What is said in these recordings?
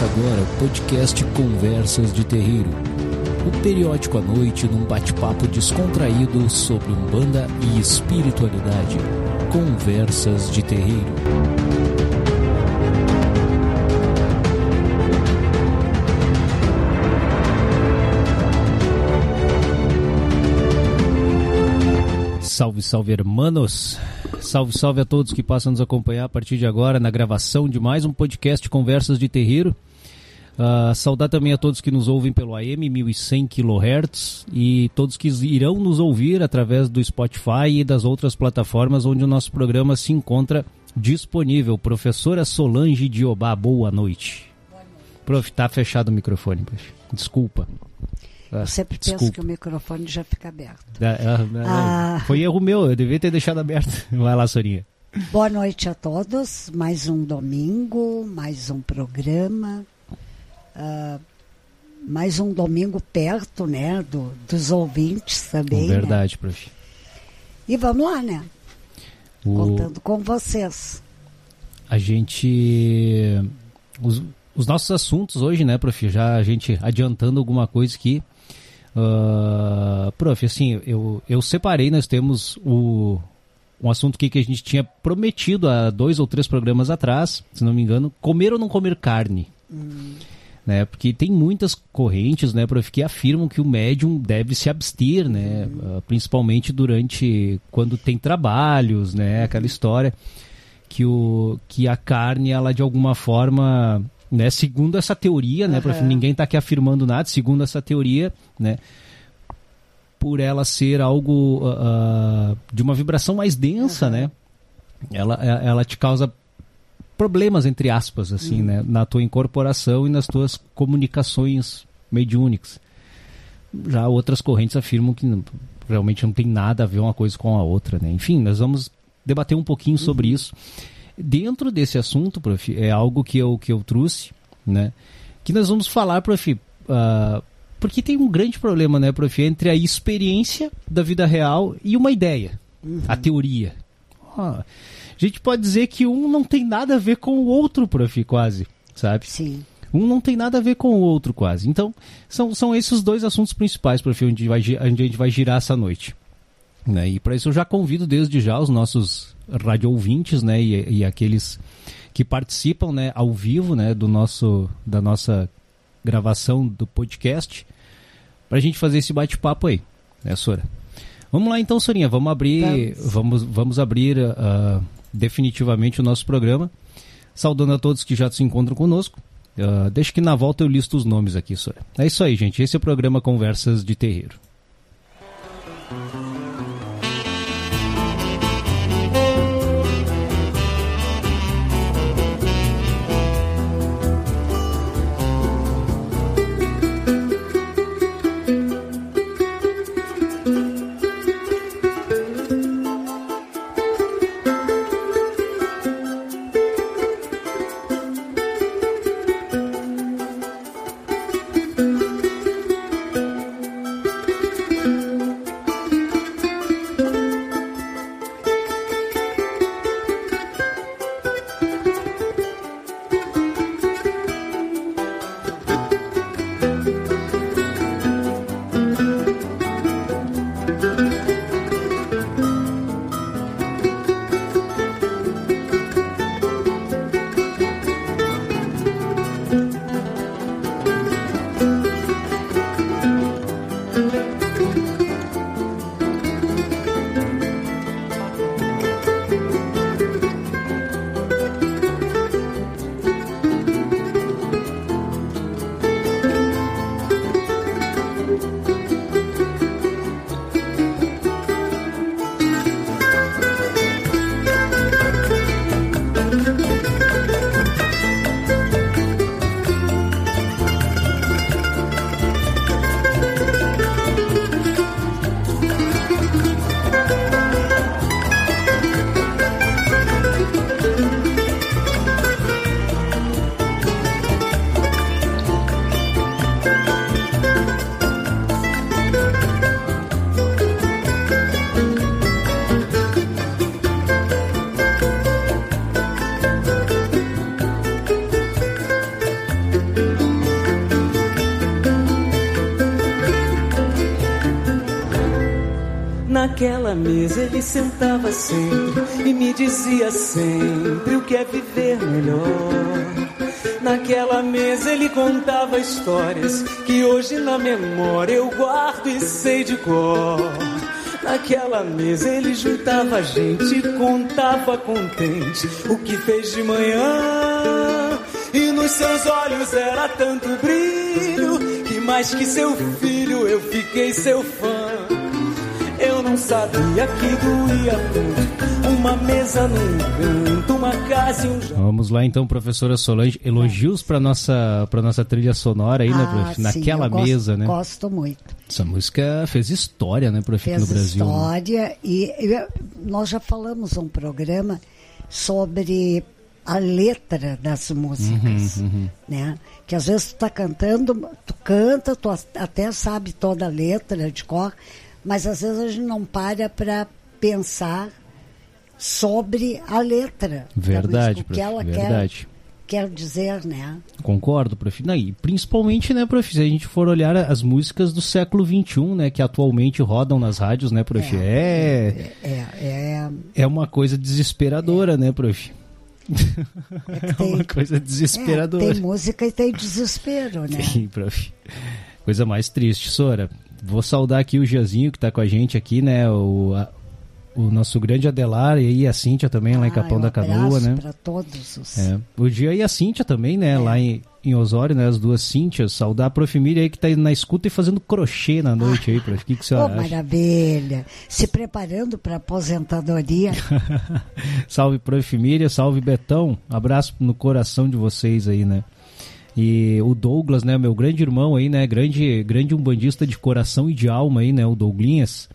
Agora o podcast Conversas de Terreiro. O periódico à noite num bate-papo descontraído sobre Umbanda e espiritualidade. Conversas de Terreiro. Salve, salve, hermanos! Salve, salve a todos que passam a nos acompanhar a partir de agora na gravação de mais um podcast Conversas de Terreiro. Uh, saudar também a todos que nos ouvem pelo AM 1100 kHz e todos que irão nos ouvir através do Spotify e das outras plataformas onde o nosso programa se encontra disponível. Professora Solange Diobá, boa noite. Boa noite. Prof, tá fechado o microfone, prof. Desculpa. Eu sempre Desculpa. penso que o microfone já fica aberto. É, é, ah, foi erro meu, eu devia ter deixado aberto. Vai lá, Sorinha. Boa noite a todos. Mais um domingo, mais um programa. Uh, mais um domingo perto, né? Do, dos ouvintes também. Né? Verdade, né? prof. E vamos lá, né? O... Contando com vocês. A gente. Os, os nossos assuntos hoje, né, prof? Já a gente adiantando alguma coisa aqui. Uh, prof, assim, eu, eu separei, nós temos o, um assunto aqui que a gente tinha prometido há dois ou três programas atrás, se não me engano, comer ou não comer carne. Hum. Né, porque tem muitas correntes, né, prof, que afirmam que o médium deve se abster, né, uh, principalmente durante quando tem trabalhos, né, aquela história que o que a carne ela de alguma forma né? Segundo essa teoria, né, prof, ninguém está aqui afirmando nada, segundo essa teoria, né, por ela ser algo uh, de uma vibração mais densa, uhum. né, ela, ela te causa problemas, entre aspas, assim, uhum. né, na tua incorporação e nas tuas comunicações mediúnicas. Já outras correntes afirmam que não, realmente não tem nada a ver uma coisa com a outra, né. Enfim, nós vamos debater um pouquinho uhum. sobre isso. Dentro desse assunto, prof, é algo que eu, que eu trouxe, né? Que nós vamos falar, prof, uh, porque tem um grande problema, né, prof, entre a experiência da vida real e uma ideia, uhum. a teoria. A gente pode dizer que um não tem nada a ver com o outro, prof, quase, sabe? Sim. Um não tem nada a ver com o outro, quase. Então, são, são esses os dois assuntos principais, prof, onde, vai, onde a gente vai girar essa noite. Né? E para isso eu já convido desde já os nossos rádio ouvintes, né, e, e, aqueles que participam, né, ao vivo, né, do nosso da nossa gravação do podcast, para a gente fazer esse bate-papo aí, né, Sora? Vamos lá então, Sorinha, vamos abrir, vamos, vamos, vamos abrir uh, definitivamente o nosso programa, saudando a todos que já se encontram conosco. Uh, deixa que na volta eu listo os nomes aqui, Sora. É isso aí, gente. Esse é o programa Conversas de Terreiro. Naquela mesa ele sentava sempre e me dizia sempre o que é viver melhor. Naquela mesa ele contava histórias que hoje na memória eu guardo e sei de cor. Naquela mesa ele juntava a gente e contava contente o que fez de manhã. E nos seus olhos era tanto brilho que mais que seu filho eu fiquei seu fã. Sabia que doía tanto uma mesa num canto, uma casa e um jardim. Vamos lá então, professora Solange, elogios para nossa para nossa trilha sonora aí, né, Ah, prof? sim, Naquela gosto- mesa, né? Gosto muito. Essa música fez história, né, prof, aqui Fez no Brasil. né? história e e nós já falamos um programa sobre a letra das músicas, Uhum, né? Que às vezes tu tá cantando, tu canta, tu até sabe toda a letra de cor, mas às vezes a gente não para para pensar sobre a letra. da Verdade, música, o que prof, ela verdade. quer, quer dizer, né? Concordo, prof. Não, e principalmente, né, prof, se a gente for olhar as músicas do século XXI, né, que atualmente rodam nas rádios, né, prof, é, É, é, é uma coisa desesperadora, né, prof? é É tem, uma coisa é, desesperadora. tem música e tem desespero, né? Sim, prof. Coisa mais triste. Sora, vou saudar aqui o Giazinho que tá com a gente aqui, né? O, a- o nosso grande Adelar e aí a Cíntia também lá em Ah, Capão da Canoa, abraço né? para todos os. É. O Gia e a Cíntia também, né? É. Lá em, em Osório, né? As duas Cíntias. Saudar a Prof. Miriam aí que tá aí na escuta e fazendo crochê na noite aí, prof. O que, que você Oh, acha? maravilha! Se preparando para aposentadoria. salve, Prof. Miriam, salve, Betão. Abraço no coração de vocês aí, né? E o Douglas, né, meu grande irmão aí, né, grande, grande umbandista de coração e de alma aí, né, o Douglinhas.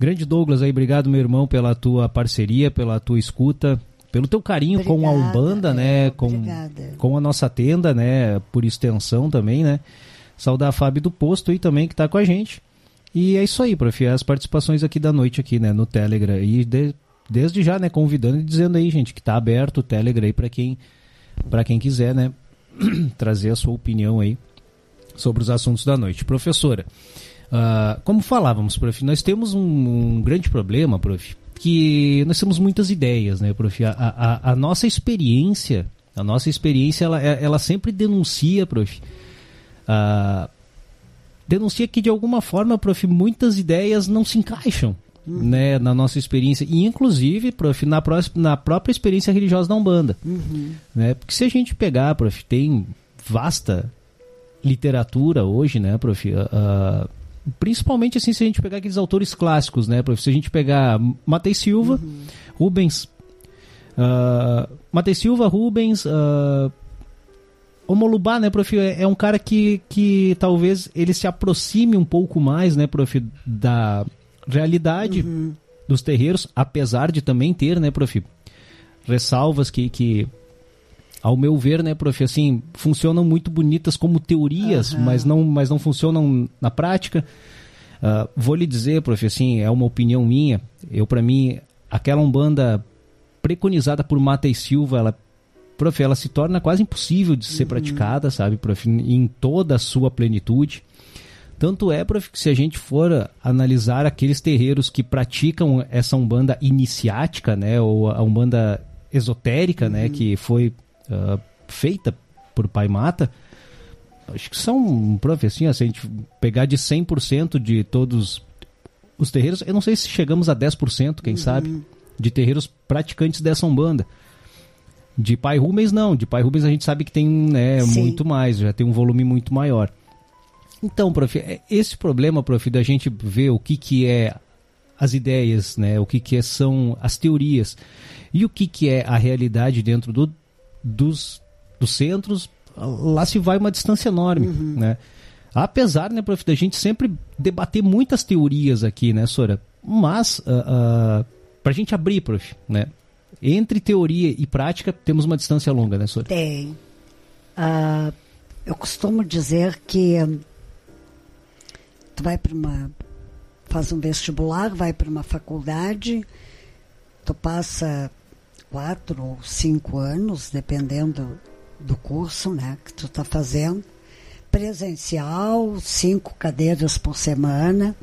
Grande Douglas aí, obrigado meu irmão pela tua parceria, pela tua escuta, pelo teu carinho com a Obrigada, Umbanda, é, né, com, obrigada. com a nossa tenda, né, por extensão também, né. Saudar a Fábio do Posto aí também que tá com a gente. E é isso aí, prof, as participações aqui da noite aqui, né, no Telegram. E de- desde já, né, convidando e dizendo aí, gente, que tá aberto o Telegram aí para quem para quem quiser, né, trazer a sua opinião aí sobre os assuntos da noite. Professora, ah, como falávamos, prof, nós temos um, um grande problema, prof, que nós temos muitas ideias, né, prof? A, a, a nossa experiência, a nossa experiência, ela, ela sempre denuncia, prof, ah, denuncia que de alguma forma, prof, muitas ideias não se encaixam. Né, na nossa experiência, e inclusive, prof, na, pró- na própria experiência religiosa da Umbanda. Né? Porque se a gente pegar, prof, tem vasta literatura hoje, né, prof? ah, principalmente assim, se a gente pegar aqueles autores clássicos, né, prof? Se a gente pegar Matei Silva, Rubens, uh, Matei Silva, Rubens, uh, né, prof, é é um cara que, que talvez ele se aproxime um pouco mais, né, prof, da realidade dos terreiros, apesar de também ter, né, prof, ressalvas que, que ao meu ver, né, prof, assim, funcionam muito bonitas como teorias, mas não, mas não funcionam na prática. Ah, vou lhe dizer, prof, assim, é uma opinião minha. Eu, para mim, aquela umbanda preconizada por Mata e Silva, ela, prof, ela se torna quase impossível de ser praticada, sabe, prof, em toda a sua plenitude. Tanto é, prof, que se a gente for analisar aqueles terreiros que praticam essa umbanda iniciática, né, ou a umbanda esotérica, né, que foi ah, feita por Pai Mata, acho que são, prof, assim, ó, se a gente pegar de 100% de todos os terreiros, eu não sei se chegamos a 10%, quem sabe, de terreiros praticantes dessa umbanda. De Pai Rubens, não. De Pai Rubens a gente sabe que tem né, Sim. muito mais, já tem um volume muito maior. Então, prof, é- esse problema, prof, da gente ver o que, que é as ideias, né, o que, que é- são as teorias e o que, que é a realidade dentro do, dos, dos centros, lá se vai uma distância enorme, né? Apesar, né, prof, da gente sempre debater muitas teorias aqui, né, Sora? Mas, uh, para a gente abrir, prof, né? Entre teoria e prática, temos uma distância longa, né, Sora? Tem. Ah, eu costumo dizer que tu vai para uma. faz um vestibular, vai para uma faculdade, tu passa quatro ou cinco anos, dependendo do curso né, que tu está fazendo, presencial, cinco cadeiras por semana.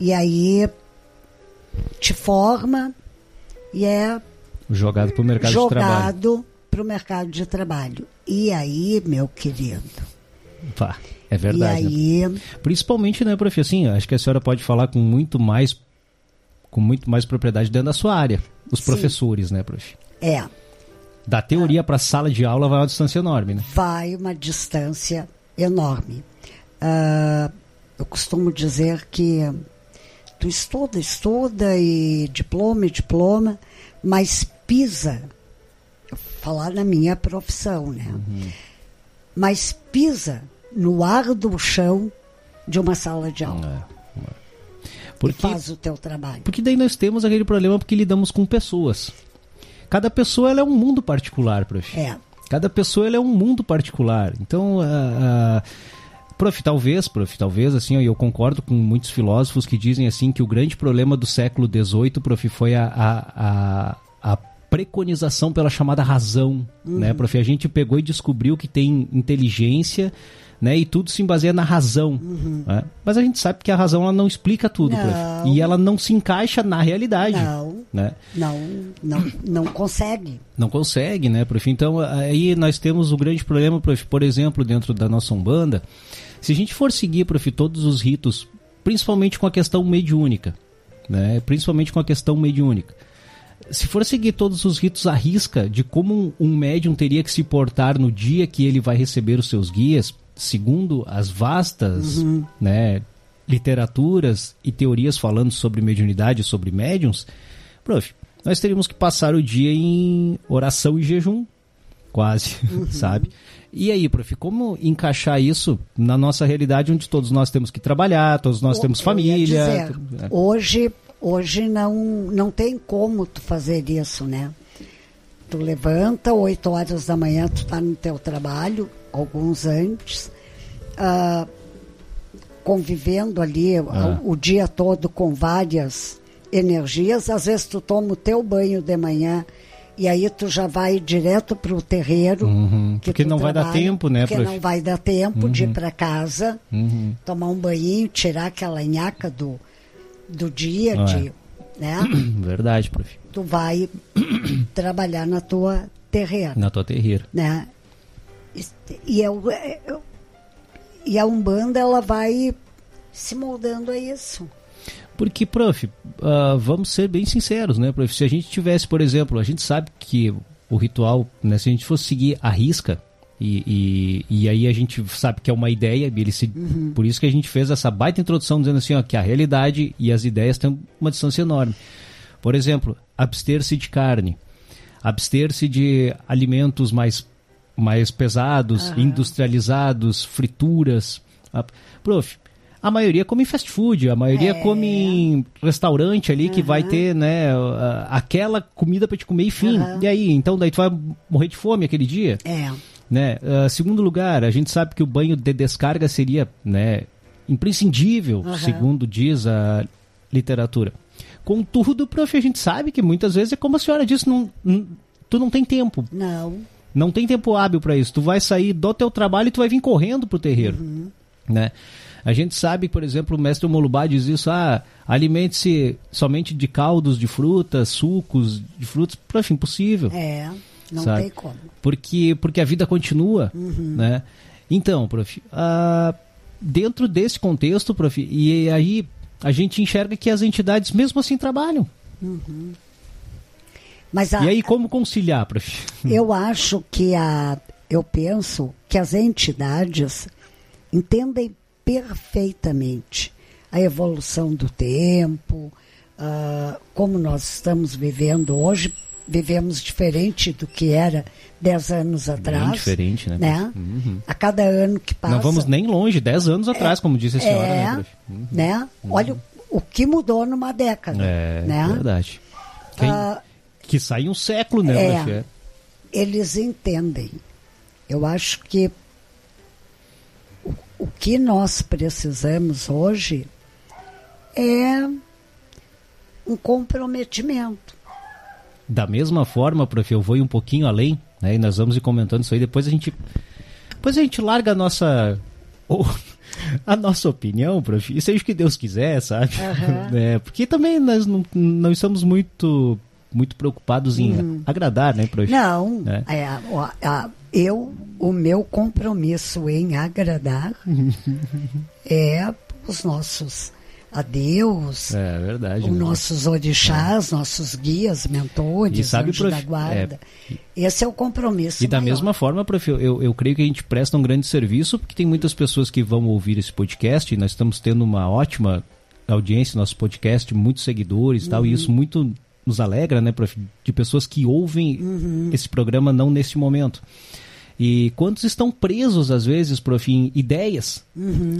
E aí te forma e é Jogado para o mercado de trabalho. jogado para o mercado de trabalho. E aí, meu querido, Pá, é verdade. né? e aí, Principalmente, né, prof? Assim, acho que a senhora pode falar com muito mais com muito mais propriedade dentro da sua área. Os Sim. professores, né, prof? é, Da teoria para a sala de aula vai uma distância enorme, né? vai uma distância enorme. Ah, eu costumo dizer que tu estuda, estuda e diploma, e diploma, mas pisa, falar na minha profissão, né? Mas pisa no ar do chão de uma sala de aula e Porque, faz o teu trabalho. porque daí nós temos aquele problema porque lidamos com pessoas. Cada pessoa ela é um mundo particular, prof. É, Cada pessoa ela é um mundo particular. Então, ah, ah, prof, talvez, prof, talvez, assim, eu concordo com muitos filósofos que dizem assim que o grande problema do século XVIII, prof, foi a, a, a, a preconização pela chamada razão, né, prof? A gente pegou e descobriu que tem inteligência, né, e tudo se baseia na razão. né? Mas a gente sabe que a razão ela não explica tudo. Não. E ela não se encaixa na realidade, Não. né? não, não, não consegue. Não consegue, né, prof? Então, aí nós temos o grande problema, prof, por exemplo, dentro da nossa Umbanda, se a gente for seguir, prof, todos os ritos, principalmente com a questão mediúnica, né, principalmente com a questão mediúnica, se for seguir todos os ritos à risca de como um médium teria que se portar no dia que ele vai receber os seus guias, segundo as vastas, né, literaturas e teorias falando sobre mediunidade, sobre médiums, prof, nós teríamos que passar o dia em oração e jejum, quase, sabe? E aí, prof, como encaixar isso na nossa realidade onde todos nós temos que trabalhar, todos nós O- temos família? dizer, né? hoje, hoje não, não tem como tu fazer isso, né? Tu levanta, 8 horas da manhã, tu tá no teu trabalho, alguns antes, ah, convivendo ali Ah. o, o dia todo com várias energias. Às vezes tu toma o teu banho de manhã e aí tu já vai direto para o terreiro. Uhum, que porque não vai dar trabalha, tempo, né, Porque prof? não vai dar tempo de ir para casa Uhum. tomar um banho, tirar aquela nhaca do, do dia, Ah, de, né? Verdade, prof. tu vai trabalhar na tua terreira, Na tua terreira. né? E- E, eu, eu- e a Umbanda, ela vai se moldando a isso. Porque, prof, ah, vamos ser bem sinceros, né, prof? Se a gente tivesse, por exemplo, a gente sabe que o ritual, né, se a gente fosse seguir a risca, e, e, e aí a gente sabe que é uma ideia, ele se, por isso que a gente fez essa baita introdução dizendo assim, ó, que a realidade e as ideias têm uma distância enorme. Por exemplo, abster-se de carne, abster-se de alimentos mais, mais pesados, industrializados, frituras. Ah, Prof, a maioria come fast food, a maioria É. come em restaurante ali que vai ter, né, aquela comida para te comer e fim. Aham. E aí, então daí tu vai morrer de fome aquele dia, É, né? Ah, segundo lugar, a gente sabe que o banho de descarga seria, né, imprescindível, segundo diz a literatura. Contudo, prof, a gente sabe que muitas vezes é como a senhora disse, não- tu não tem tempo, não, não tem tempo hábil para isso. Tu vai sair do teu trabalho e tu vai vir correndo pro terreiro, né? A gente sabe, por exemplo, o mestre Molubá diz isso, ah, alimente-se somente de caldos de frutas, sucos de frutas, prof, impossível. é, não Sabe? tem como. Porque, porque a vida continua, Uhum. né? Então, prof, ah, dentro desse contexto, prof, e aí a gente enxerga que as entidades mesmo assim trabalham. Mas a, E aí como conciliar, prof? eu acho que a, eu penso que as entidades entendem perfeitamente a evolução do tempo, ah, como nós estamos vivendo hoje, vivemos diferente do que era dez anos atrás. diferente, né? né? Uhum. A cada ano que passa. Não vamos nem longe, 10 anos atrás, como disse a senhora, é, né? Uhum. né? Olha o, o que mudou numa década. É, né? verdade. Quem- Ah, que sai um século, né, é. eles entendem. Eu acho que o, o que nós precisamos hoje é um comprometimento. Da mesma forma, prof, eu vou ir um pouquinho além, né? E nós vamos ir comentando isso aí. Depois a gente. Depois a gente larga a nossa. Ou, a nossa opinião, prof, seja o que Deus quiser, sabe? Aham. É, porque também nós não, não estamos muito, muito preocupados em agradar, né, prof? Não, É. é, o- a- eu, o meu compromisso em agradar é os nossos a Deus, É verdade. os né? nossos orixás, nossos guias, mentores, E sabe, prof, da guarda. Esse é o compromisso. E da maior. mesma forma, prof, eu, eu, creio que a gente presta um grande serviço, porque tem muitas pessoas que vão ouvir esse podcast, e nós estamos tendo uma ótima audiência no nosso podcast, muitos seguidores e tal, e isso muito nos alegra, né, prof, de pessoas que ouvem esse programa não nesse momento. E quantos estão presos, às vezes, prof, em ideias,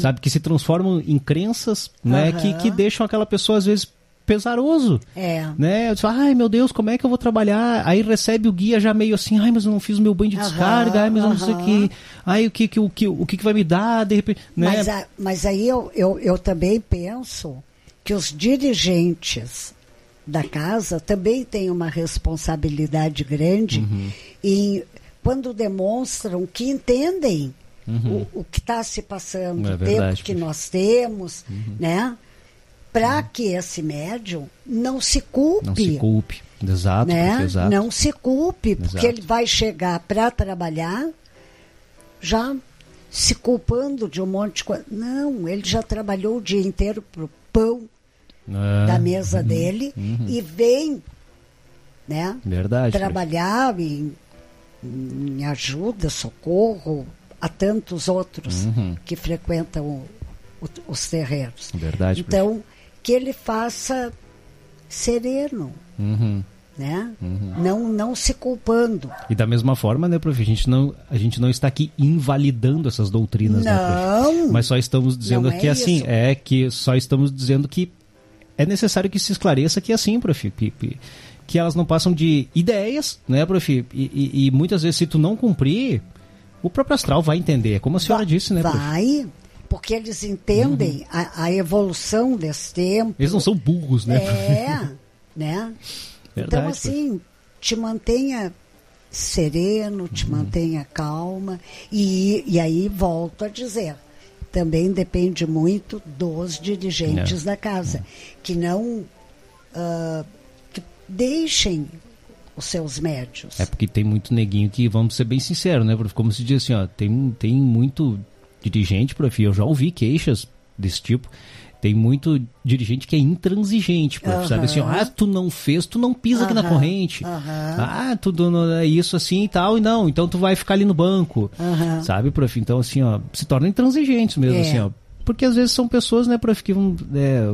sabe, que se transformam em crenças, né, que, Aham. que deixam aquela pessoa, às vezes, pesaroso É. né? Eu disse, ai meu Deus, como é que eu vou trabalhar? Aí recebe o guia já meio assim, ai, mas eu não fiz o meu banho de Aham, descarga, ai, mas eu não sei o que, ai, o que, que, o, que, o que, que vai me dar, de repente, né? Mas, a- mas aí eu, eu, eu também penso que os dirigentes da casa também têm uma responsabilidade grande Uhum. em quando demonstram que entendem o, o que está se passando, Uhum. É o tempo que nós temos, Uhum. né? Para que esse médium não se culpe. Não se culpe. Exato, né? exato. Não se culpe, porque Exato. ele vai chegar para trabalhar já se culpando de um monte de coisa. Não, ele já trabalhou o dia inteiro pro pão É, da mesa dele e vem, né? Verdade. trabalhar em, em ajuda, socorro a tantos outros Uhum. que frequentam o- o- os terreiros. Verdade. Então, que ele faça sereno, Uhum. né? Não, não se culpando. E da mesma forma, né, prof, a gente não, a gente não está aqui invalidando essas doutrinas, né, prof? Não. Mas só estamos dizendo Não é que assim, isso. é que só estamos dizendo que é necessário que se esclareça que é assim, prof, que, elas não passam de ideias, né, prof? E, e- e muitas vezes se tu não cumprir, o próprio astral vai entender, é como a senhora Va- disse, né, prof? Vai, porque eles entendem a, a evolução desse tempo. Eles não são burros, né? É, né? Verdade, então, prof. assim, te mantenha sereno, te Uhum. mantenha calma. E, e aí, volto a dizer, também depende muito dos dirigentes É. da casa, que não ah, que deixem os seus médios. É porque tem muito neguinho que, vamos ser bem sinceros, né? Como se diz assim, ó, tem, tem muito dirigente, prof, eu já ouvi queixas desse tipo. Tem muito dirigente que é intransigente, prof, sabe assim, ah, tu não fez, tu não pisa aqui na corrente. aham. Ah, tu não- é isso assim e tal, e não, então tu vai ficar ali no banco. Sabe, prof? Então, assim, ó, se tornam intransigentes mesmo, É. assim, ó. Porque às vezes são pessoas, né, prof, que vão. é,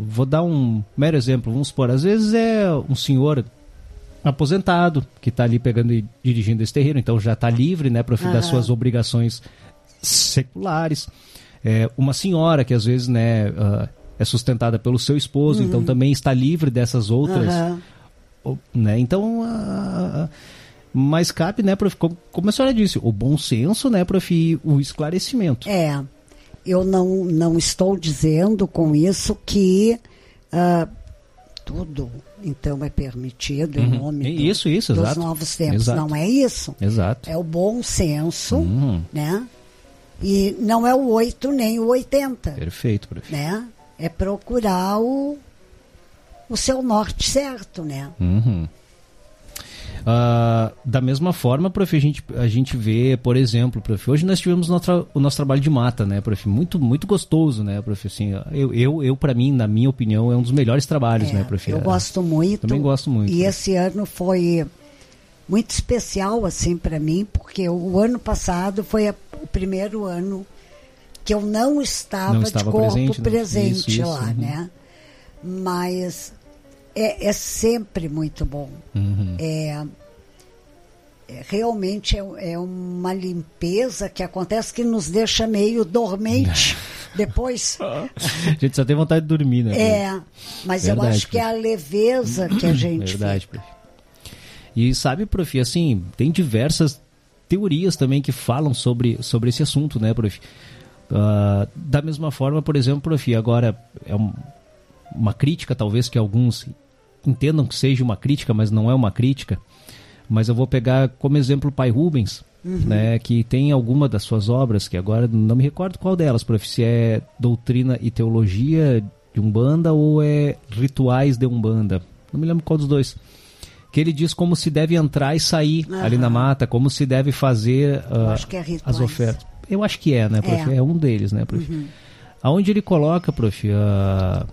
vou dar um mero exemplo, vamos supor, às vezes é um senhor aposentado que está ali pegando e dirigindo esse terreiro, então já está livre, né, prof, das Aham. suas obrigações seculares. É, uma senhora que às vezes, né, ah, é sustentada pelo seu esposo, então também está livre dessas outras Uhum. Né? Então, a- a- mas cabe, né, prof, como, como a senhora disse, o bom senso, né, prof, o esclarecimento. É, eu não, não estou dizendo com isso que ah, tudo então é permitido em Uhum. nome do- Isso, isso, dos exato. novos tempos. Exato. Não é isso. Exato. É o bom senso, Uhum. né? E não é o 8 nem o 80, Perfeito, prof. né? É procurar o, o seu norte certo, né? Uhum. Ah, da mesma forma, prof, a gente, a gente vê, por exemplo, prof, hoje nós tivemos no tra- o nosso trabalho de mata, né, prof, muito, muito gostoso, né, prof, assim, eu, eu, eu para mim, na minha opinião, é um dos melhores trabalhos, É, né, prof. eu É, gosto muito. Também gosto muito, E né? esse ano foi muito especial assim para mim, porque o ano passado foi a- o primeiro ano que eu não estava, Não estava de corpo presente, presente, né? Isso, isso, lá, uhum. né? Mas é, é sempre muito bom. Uhum. É, é, realmente é, é uma limpeza que acontece que nos deixa meio dormente depois. A gente só tem vontade de dormir, né? É, mas eu Verdade, acho que é a leveza que a gente Verdade, fica. prof. E sabe, prof, assim, tem diversas teorias também que falam sobre, sobre esse assunto, né, prof? Ah, da mesma forma, por exemplo, prof, agora é um- uma crítica, talvez que alguns entendam que seja uma crítica, mas não é uma crítica. Mas eu vou pegar como exemplo o pai Rubens, uhum. né, que tem alguma das suas obras, que agora não me recordo qual delas, prof, se é Doutrina e Teologia de Umbanda ou é Rituais de Umbanda. Não me lembro qual dos dois. Que ele diz como se deve entrar e sair uhum. ali na mata, como se deve fazer uh, é as ofertas. Eu acho que é, né, prof? É, é um deles, né, prof? Uhum. Aonde ele coloca, prof, uh,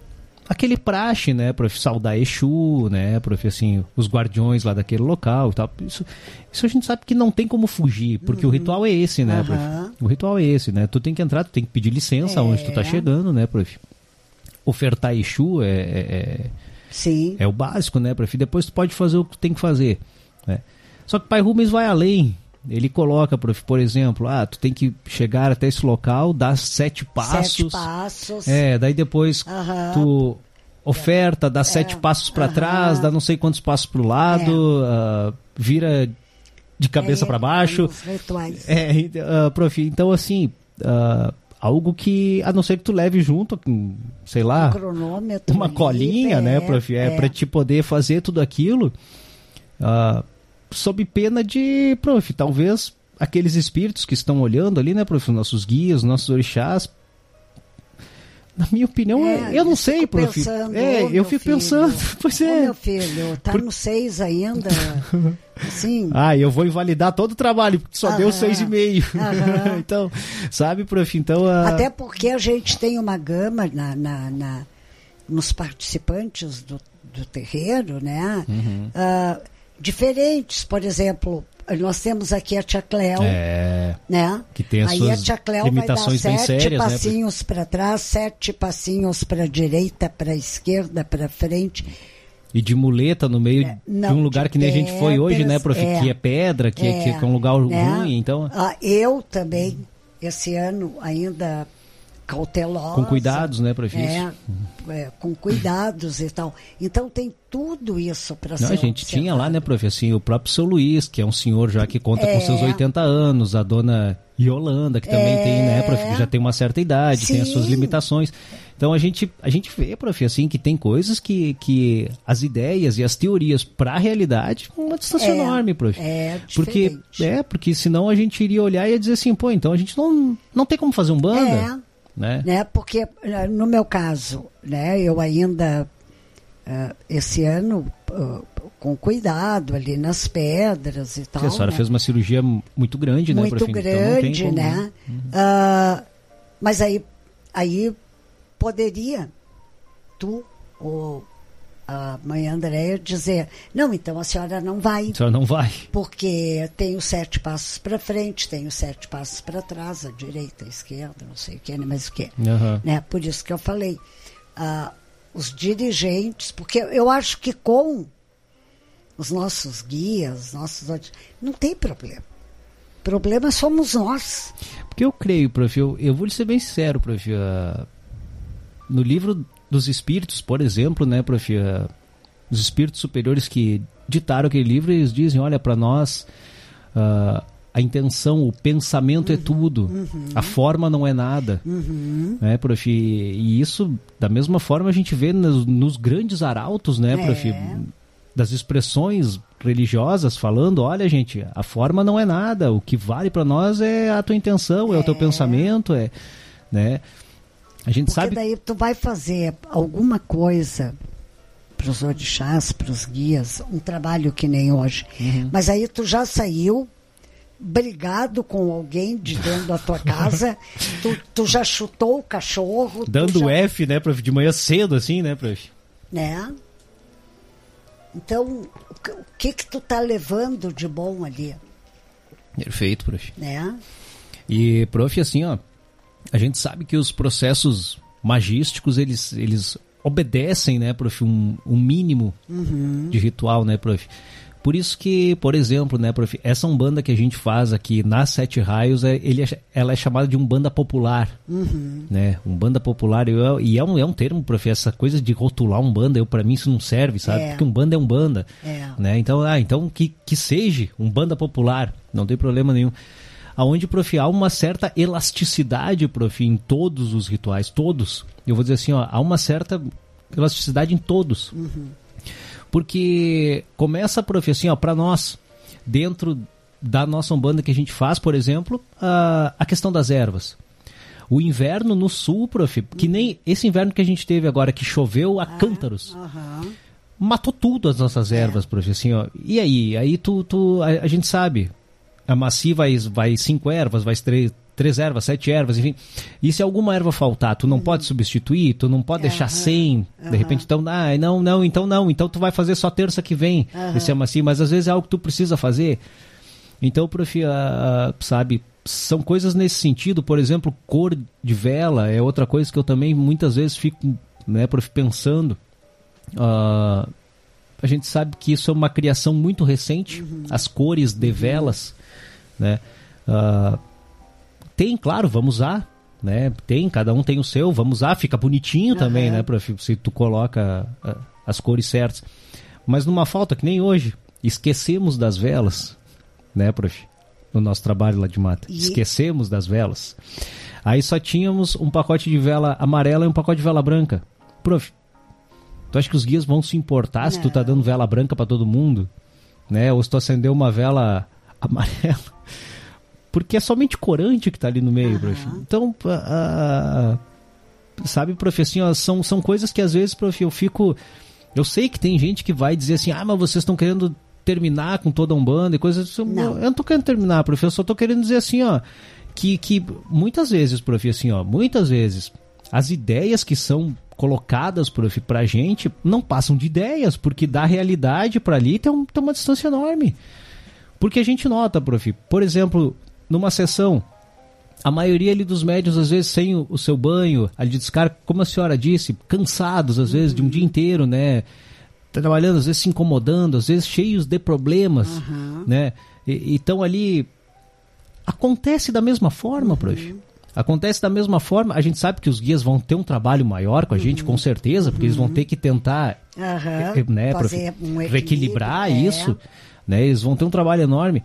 aquele praxe, né, prof, saudar Exu, né, prof, assim, os guardiões lá daquele local e tal. Isso, isso a gente sabe que não tem como fugir, porque uhum. o ritual é esse, né, prof? O ritual é esse, né? Tu tem que entrar, tu tem que pedir licença é. onde tu tá chegando, né, prof? Ofertar Exu é, é, é, Sim. é o básico, né, prof? Depois tu pode fazer o que tem que fazer, né? Só que Pai Rubens vai além, ele coloca, por exemplo, ah, tu tem que chegar até esse local, dar sete passos. Sete passos. É, daí depois uhum. tu oferta, dá é. sete passos para uhum. trás, dá não sei quantos passos para o lado, é. uh, vira de cabeça é, para baixo. Rituais. É, uh, prof, então assim, uh, algo que, a não ser que tu leve junto, sei lá, um uma colinha, né, prof, é, é. para te poder fazer tudo aquilo. Uh, sob pena de, prof, talvez aqueles espíritos que estão olhando ali, né, prof, nossos guias, nossos orixás, na minha opinião, é, eu não sei, prof. Pensando, é, eu fico filho, pensando, pois é. meu filho, tá Por... no seis ainda. Sim. Ah, eu vou invalidar todo o trabalho, porque só aham, deu seis e meio. então, sabe, prof, então... A... Até porque a gente tem uma gama na, na, na nos participantes do, do terreiro, né? Uhum. Uh, diferentes. Por exemplo, nós temos aqui a Tia Cleo, é, né? Que tem as Aí suas a Tia Cleo limitações vai dar sete sérias, né? passinhos né? para trás, sete passinhos para a direita, para a esquerda, para frente. E de muleta no meio é, não, de um lugar de que nem pedras, a gente foi hoje, né, prof? É, que é pedra, que é, que é um lugar né? ruim, então... Ah, eu também, esse ano, ainda cautelosa. Com cuidados, né, para é, é, com cuidados e tal. Então tem tudo isso para ser A gente observado. tinha lá, né, prof, assim, o próprio seu Luiz, que é um senhor já que conta é. com seus 80 anos, a dona Yolanda, que também é. tem, né, prof, que já tem uma certa idade, Sim. tem as suas limitações. Então a gente, a gente vê, prof, assim, que tem coisas que, que as ideias e as teorias para a realidade uma distância é, enorme, prof. É, porque É, porque senão a gente iria olhar e ia dizer assim, pô, então a gente não, não tem como fazer um banda. É né? né? Porque eh, no meu caso, né, eu ainda uh, esse ano uh, com cuidado ali nas pedras e tal. Porque a senhora né? fez uma cirurgia muito grande, né? Muito grande, então né? Uhum. Uh, mas aí, aí poderia tu ou a mãe Andréia dizer: não, então a senhora não vai. A senhora não vai. Porque tem os sete passos para frente, tem os sete passos para trás, a direita, a esquerda, não sei o que, mas o que. Uhum. Né? Por isso que eu falei. Ah, os dirigentes, porque eu acho que com os nossos guias, nossos não tem problema. Problema somos nós. Porque eu creio, prof, eu, eu vou lhe ser bem sincero, prof. Uh, no livro dos espíritos, por exemplo, né, prof? Uh, os espíritos superiores que ditaram aquele livro, eles dizem, olha, para nós uh, a intenção, o pensamento é uhum, é tudo, uhum. a forma não é nada, uhum. né, prof? E isso, da mesma forma, a gente vê nos, nos grandes arautos, né, prof? É. Das expressões religiosas falando, olha, gente, a forma não é nada, o que vale para nós é a tua intenção, é, é o teu é. pensamento, é, né? A gente Porque sabe. daí tu vai fazer alguma coisa para os orixás, para os guias, um trabalho que nem hoje. Uhum. Mas aí tu já saiu brigado com alguém de dentro da tua casa, tu, tu, já chutou o cachorro. Dando já... F, né, prof? De manhã cedo, assim, né, prof? Né? Então, o que que tu tá levando de bom ali? Perfeito, prof. Né? E, prof, assim, ó, a gente sabe que os processos magísticos, eles, eles obedecem, né, prof, um, um mínimo uhum. de ritual, né, prof? Por isso que, por exemplo, né, prof, essa umbanda que a gente faz aqui nas Sete Raios, é, ele é, ela é chamada de umbanda popular, uhum. né? Umbanda popular, eu, e é um, é um termo, prof, essa coisa de rotular umbanda, eu para mim isso não serve, sabe? É. Porque umbanda é umbanda, é. né? Então, ah, então que, que seja umbanda popular, não tem problema nenhum aonde, prof, há uma certa elasticidade, prof, em todos os rituais, todos. Eu vou dizer assim, ó, há uma certa elasticidade em todos. Uhum. Porque começa, prof, assim, ó, para nós, dentro da nossa Umbanda que a gente faz, por exemplo, a, a questão das ervas. O inverno no sul, prof, que nem esse inverno que a gente teve agora, que choveu a Ah, cântaros. aham. Matou tudo as nossas ervas, prof, assim, ó. E aí? Aí tu, tu a, a gente sabe, a maci vai, vai cinco ervas, vai três, três ervas, sete ervas, enfim. E se alguma erva faltar, tu não pode substituir, tu não pode deixar Aham, sem, de repente, então, ah, não, não, então não, então tu vai fazer só terça que vem, Aham. esse amaci, mas às vezes é algo que tu precisa fazer. Então, prof, ah, sabe, são coisas nesse sentido, por exemplo, cor de vela é outra coisa que eu também muitas vezes fico, né, prof, pensando. Ah, a gente sabe que isso é uma criação muito recente, as cores de velas, né? Ah, tem, claro, vamos usar, né? Tem, cada um tem o seu, vamos usar, fica bonitinho também, Aham. né, prof, se tu coloca ah, as cores certas. Mas numa falta que nem hoje, esquecemos das velas, né, prof? No nosso trabalho lá de mata. E- Esquecemos das velas. Aí só tínhamos um pacote de vela amarela e um pacote de vela branca. Prof, tu acha que os guias vão se importar se tu tá dando vela branca pra todo mundo? Né? Ou se tu acendeu uma vela amarela? Porque é somente corante que tá ali no meio, prof. Então, sabe, prof, assim, ó, são, são coisas que às vezes, prof, eu fico... Eu sei que tem gente que vai dizer assim, ah, mas vocês estão querendo terminar com toda a Umbanda e coisas. Não. Eu não tô querendo terminar, prof, eu só tô querendo dizer assim, ó, que, que muitas vezes, prof, assim, ó, muitas vezes, as ideias que são colocadas, prof, pra gente, não passam de ideias, porque da realidade pra ali tem, um- tem uma distância enorme. Porque a gente nota, prof, por exemplo, numa sessão, a maioria ali dos médios, às vezes, sem o, o seu banho, ali de descarga, como a senhora disse, cansados, às vezes, de um dia inteiro, né? Trabalhando, às vezes se incomodando, às vezes cheios de problemas, né? E estão ali. Acontece da mesma forma, prof. Acontece da mesma forma. A gente sabe que os guias vão ter um trabalho maior com a gente, com certeza, porque eles vão ter que tentar eh, né, Fazer prof, um reequilibrar é. isso, né? Eles vão ter um trabalho enorme.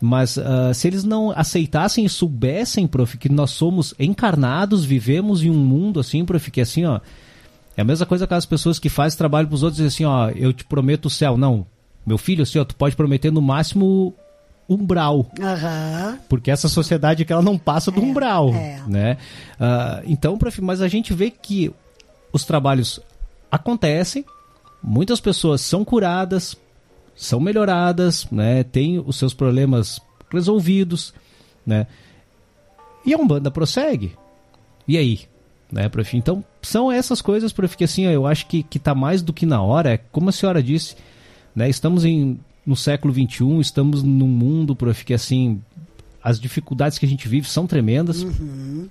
Mas ah, se eles não aceitassem e soubessem, prof, que nós somos encarnados, vivemos em um mundo assim, prof, que assim, ó, é a mesma coisa que as pessoas que fazem trabalho pros outros e dizem assim, ó, eu te prometo o céu. Não, meu filho, assim, ó, tu pode prometer no máximo umbral. Aham. Porque essa sociedade que ela não passa do umbral, é. né? Ah, então, prof, mas a gente vê que os trabalhos acontecem, muitas pessoas são curadas, são melhoradas, né? Tem os seus problemas resolvidos, né? E a Umbanda prossegue. E aí? Né, prof? Então, são essas coisas, prof, que assim, eu acho que, que tá mais do que na hora, é como a senhora disse, né? Estamos em, no século XXI, estamos num mundo, prof, que assim, as dificuldades que a gente vive são tremendas,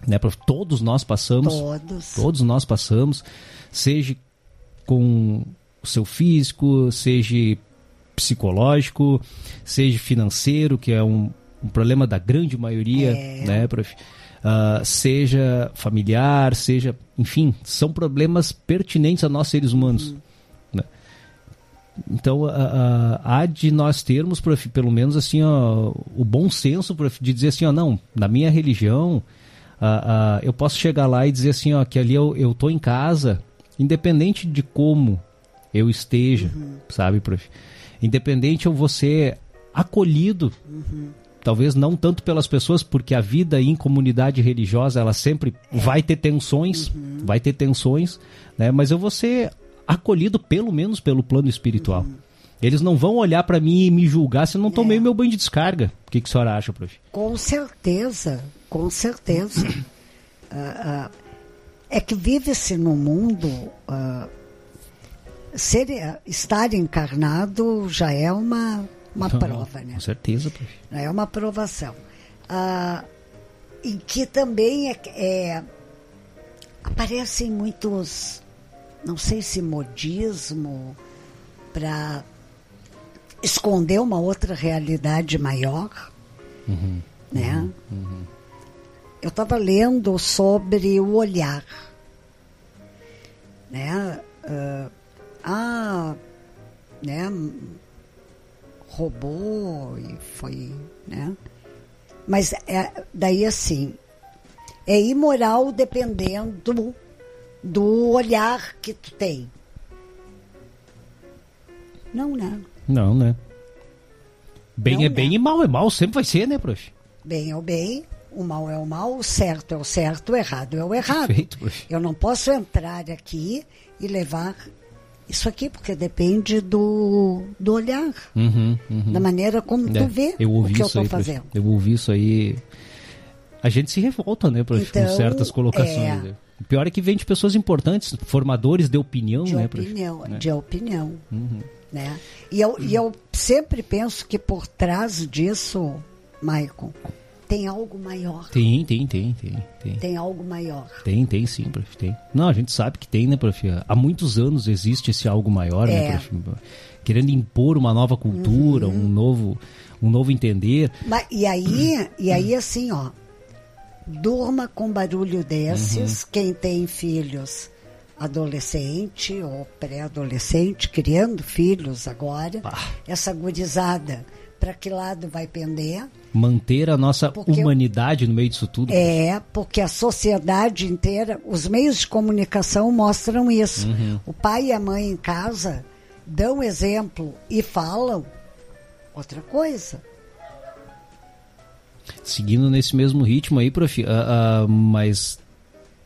né, prof? Todos nós passamos. Todos. Todos nós passamos, seja com o seu físico, seja psicológico, seja financeiro, que é um, um problema da grande maioria, É. né, prof? Ah, seja familiar, seja, enfim, são problemas pertinentes a nós seres humanos. né? Então, ah, ah, há de nós termos, prof, pelo menos assim, ó, o bom senso prof, de dizer assim, ó, não, na minha religião, eu posso chegar lá e dizer assim, ó, que ali eu, eu tô em casa, independente de como eu esteja, sabe, prof? Independente eu vou ser acolhido, talvez não tanto pelas pessoas, porque a vida em comunidade religiosa, ela sempre vai ter tensões, vai ter tensões, né? Mas eu vou ser acolhido pelo menos pelo plano espiritual. Eles não vão olhar pra mim e me julgar se eu não tomei meu banho de descarga. O que, que a senhora acha, prof? Com certeza, com certeza. Ah, ah, é que vive-se no mundo. ah, ser, estar encarnado já é uma, uma prova, né? Com certeza, prof. Já é uma aprovação. Ah, e que também é, é, aparecem muitos, não sei se modismo, para esconder uma outra realidade maior, né? Eu estava lendo sobre o olhar, né? Ah, ah, né? Roubou e foi, né? Mas é, daí assim, é imoral dependendo do olhar que tu tem. Não, né? Não, né? Bem Não é bem nega. e mal é mal, sempre vai ser, né, prof? Bem é o bem, o mal é o mal, o certo é o certo, o errado é o errado. Perfeito, prof. Eu não posso entrar aqui e levar isso aqui, porque depende do, do olhar, Uhum, uhum. da maneira como É, tu vê eu ouvi o que eu estou fazendo. Eu ouvi isso aí. A gente se revolta, né, com Então, certas colocações. é. O pior é que vem de pessoas importantes, formadores de opinião, De né, opinião, Né? de opinião. Uhum. Né? E, eu, e eu sempre penso que por trás disso, Maicon, tem algo maior. Tem, tem, tem, tem, tem. Tem algo maior. Tem, tem sim, prof, tem. Não, a gente sabe que tem, né, prof? Há muitos anos existe esse algo maior, né, É. prof? Querendo impor uma nova cultura, Uhum. um novo um novo entender. Mas, e aí, e aí assim, ó, durma com barulho desses, quem tem filhos adolescente ou pré-adolescente, criando filhos agora, Pá. essa gurizada, para que lado vai pender? Manter a nossa Porque- humanidade no meio disso tudo. É, porque a sociedade inteira, os meios de comunicação mostram isso. O pai e a mãe em casa dão exemplo e falam outra coisa. Seguindo nesse mesmo ritmo aí, prof, ah, ah, mas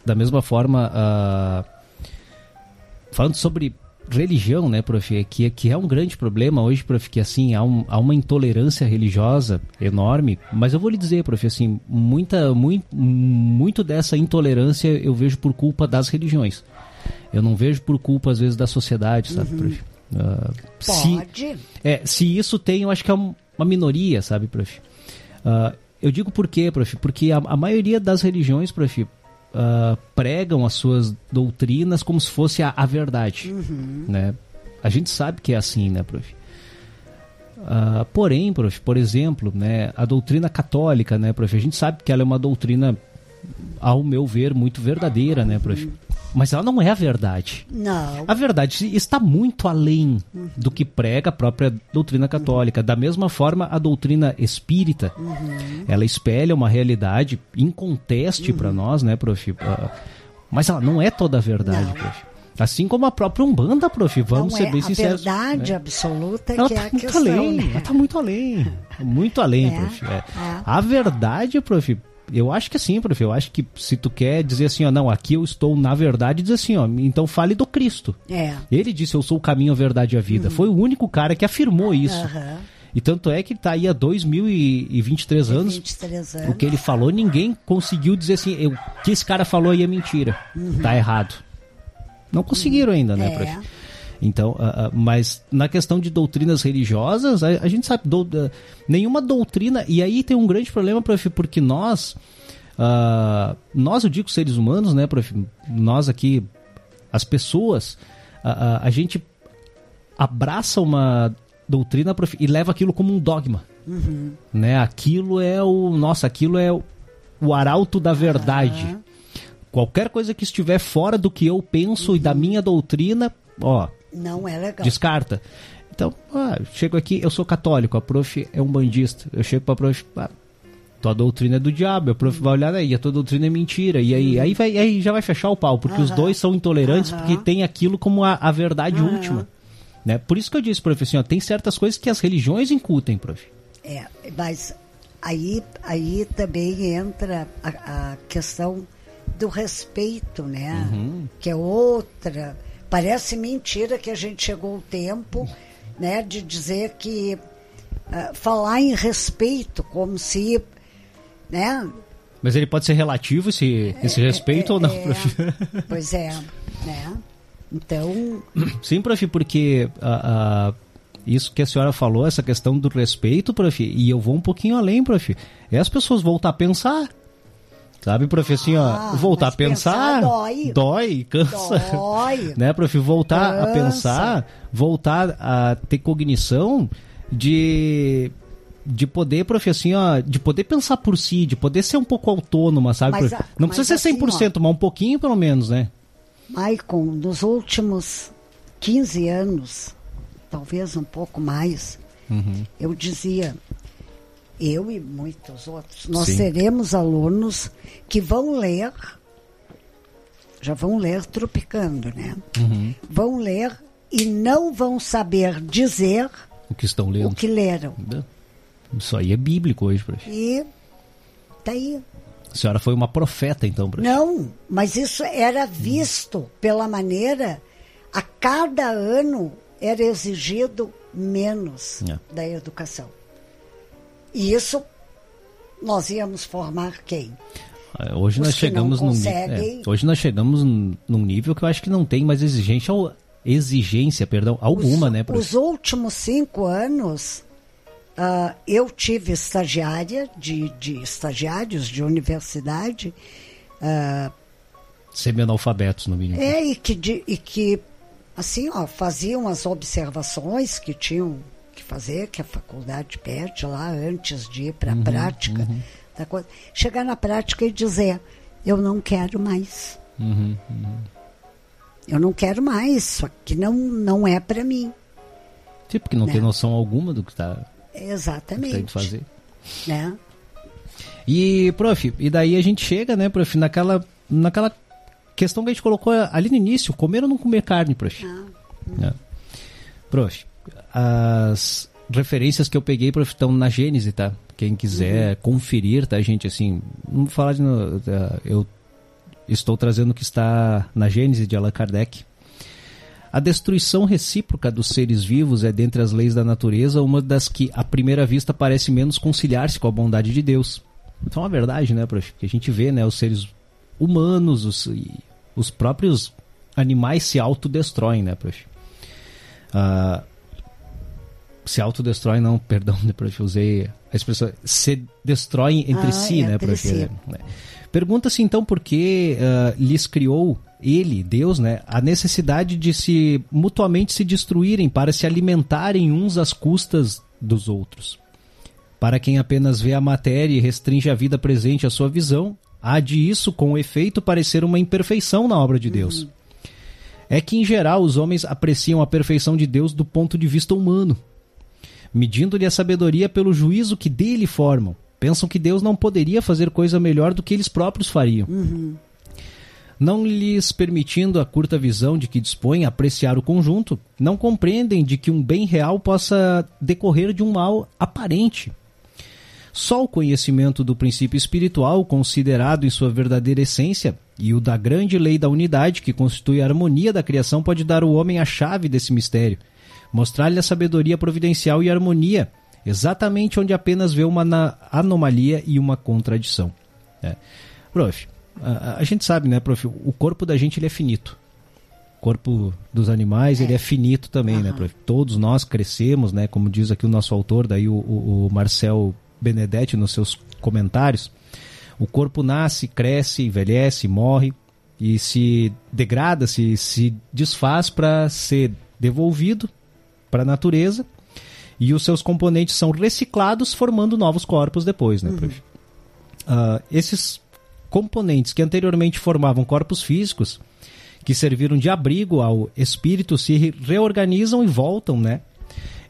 da mesma forma, ah, falando sobre religião, né, prof, é que, que é um grande problema hoje, prof, que assim, há, um- há uma intolerância religiosa enorme, mas eu vou lhe dizer, prof, assim, muita, muito, muito dessa intolerância eu vejo por culpa das religiões. Eu não vejo por culpa, às vezes, da sociedade, sabe, prof? Ah, se- Pode. é, se isso tem, eu acho que é um- uma minoria, sabe, prof? Ah, eu digo por quê, prof? Porque a, a maioria das religiões, prof, ah, pregam as suas doutrinas como se fosse a, a verdade, né? A gente sabe que é assim, né, prof? Ah, porém, prof, por exemplo, né, a doutrina católica, né, prof, a gente sabe que ela é uma doutrina, ao meu ver, muito verdadeira, né, prof? Mas ela não é a verdade. Não. A verdade está muito além do que prega a própria doutrina católica. Da mesma forma, a doutrina espírita, ela espelha uma realidade inconteste para nós, né, prof? Ah, Mas ela não é toda a verdade, Não. prof. Assim como a própria Umbanda, prof. Vamos não ser é bem a sinceros. verdade né? absoluta Ela que é tá a muito questão, além, né? ela tá muito além. Muito além, É, prof. É. é. A verdade, prof, eu acho que assim, prof, eu acho que se tu quer dizer assim, ó, não, aqui eu estou na verdade, diz assim, ó, então fale do Cristo. É. Ele disse, eu sou o caminho, a verdade e a vida. Foi o único cara que afirmou isso. Uhum. E tanto é que ele tá aí há 2023 anos. 23 O anos. que ele falou, ninguém conseguiu dizer assim, eu- o que esse cara falou aí é mentira. Tá errado. Não conseguiram ainda, né, Uhum. É. prof? Então, ah, ah, mas na questão de doutrinas religiosas, a, a gente sabe, dou- ah, nenhuma doutrina, e aí tem um grande problema, prof, porque nós, nós, eu digo seres humanos, né, prof, nós aqui, as pessoas, a gente abraça uma doutrina, prof, e leva aquilo como um dogma, né, aquilo é o, nossa, aquilo é o, o arauto da verdade. Qualquer coisa que estiver fora do que eu penso e da minha doutrina, ó, Não é legal. descarta. Então, ah, chego aqui, eu sou católico, a prof é um bandista. Eu chego pra prof, ah, tua doutrina é do diabo, a prof vai olhar aí, a tua doutrina é mentira. E aí, aí, vai, aí já vai fechar o pau, porque os dois são intolerantes, porque tem aquilo como a, a verdade última. Né? Por isso que eu disse, prof, assim, ó, tem certas coisas que as religiões incutem, prof. É, mas aí, aí também entra a, a questão do respeito, né? Uhum. Que é outra. Parece mentira que a gente chegou o tempo, né, de dizer que ah, falar em respeito, como se, né? Mas ele pode ser relativo, esse, esse respeito ou não, é, prof? Pois é, né? Então, Sim, prof, porque ah, ah, isso que a senhora falou, essa questão do respeito, prof, e eu vou um pouquinho além, prof, é as pessoas voltar a pensar. Sabe, prof, assim, Ah, ó, voltar a pensar pensar, dói. dói, cansa. Dói. né, prof, voltar a Cansa. pensar, voltar a ter cognição de de poder, prof, assim, ó, de poder pensar por si, de poder ser um pouco autônoma, sabe? Mas a- Não precisa ser assim, 100%, mas um pouquinho pelo menos, né? Maicon, nos últimos 15 anos, talvez um pouco mais, Uhum. eu dizia, eu e muitos outros, nós Sim. teremos alunos que vão ler, já vão ler tropicando, né? Uhum. Vão ler e não vão saber dizer O que estão lendo. o que leram. Né? Isso aí é bíblico hoje, prof. E tá aí. A senhora foi uma profeta, então, prof. Não, mas isso era visto pela maneira, a cada ano era exigido menos É. da educação. E isso nós íamos formar quem? Ah, Hoje Os nós chegamos num conseguem- é, hoje nós chegamos num nível que eu acho que não tem mais exigência, exigência, perdão, alguma, os, né? Os últimos cinco anos, ah, eu tive estagiária de, de estagiários de universidade, ah, Semi-analfabetos, no mínimo. é, e que, de- e que assim, ó, faziam as observações que tinham fazer, que a faculdade pede lá antes de ir para a prática da coisa. Chegar na prática e dizer, eu não quero mais. Uhum. Eu não quero mais, isso aqui não, não é para mim. Sim, porque não tem Né? noção alguma do que está Exatamente. tem que fazer. Né? E, prof, e daí a gente chega, né, prof, naquela, naquela questão que a gente colocou ali no início, comer ou não comer carne, prof? Ah, É. Prof, as referências que eu peguei, prof, estão na Gênese, tá? Quem quiser conferir, tá, gente? Assim, não vou falar de. Eu estou trazendo o que está na Gênese de Allan Kardec. A destruição recíproca dos seres vivos é, dentre as leis da natureza, uma das que, à primeira vista, parece menos conciliar-se com a bondade de Deus. Então, é uma verdade, né, prof? Que a gente vê, né, os seres humanos, os, os próprios animais se autodestroem, né, prof? Ah, se autodestroem, não, perdão, né, prof, eu usei a expressão, se destroem entre Ah, si, né, entre prof? si. É, né. Pergunta-se então por que ah, lhes criou ele, Deus, né, a necessidade de se mutuamente se destruírem para se alimentarem uns às custas dos outros. Para quem apenas vê a matéria e restringe a vida presente à sua visão, há de isso com efeito parecer uma imperfeição na obra de Deus. É que, em geral, os homens apreciam a perfeição de Deus do ponto de vista humano, medindo-lhe a sabedoria pelo juízo que dele formam. Pensam que Deus não poderia fazer coisa melhor do que eles próprios fariam. Não lhes permitindo a curta visão de que dispõem apreciar o conjunto, não compreendem de que um bem real possa decorrer de um mal aparente. Só o conhecimento do princípio espiritual, considerado em sua verdadeira essência, e o da grande lei da unidade, que constitui a harmonia da criação, pode dar ao homem a chave desse mistério, mostrar-lhe a sabedoria providencial e harmonia, exatamente onde apenas vê uma anomalia e uma contradição. É. Prof, a, a gente sabe, né, prof, o corpo da gente ele é finito. O corpo dos animais ele é finito também, né, Aham. prof? Todos nós crescemos, né, como diz aqui o nosso autor, daí o, o, o Marcel Benedetti nos seus comentários. O corpo nasce, cresce, envelhece, morre e se degrada, se, se desfaz para ser devolvido para a natureza e os seus componentes são reciclados formando novos corpos depois, né, prof? Ah, esses componentes que anteriormente formavam corpos físicos, que serviram de abrigo ao espírito, se re- reorganizam e voltam, né?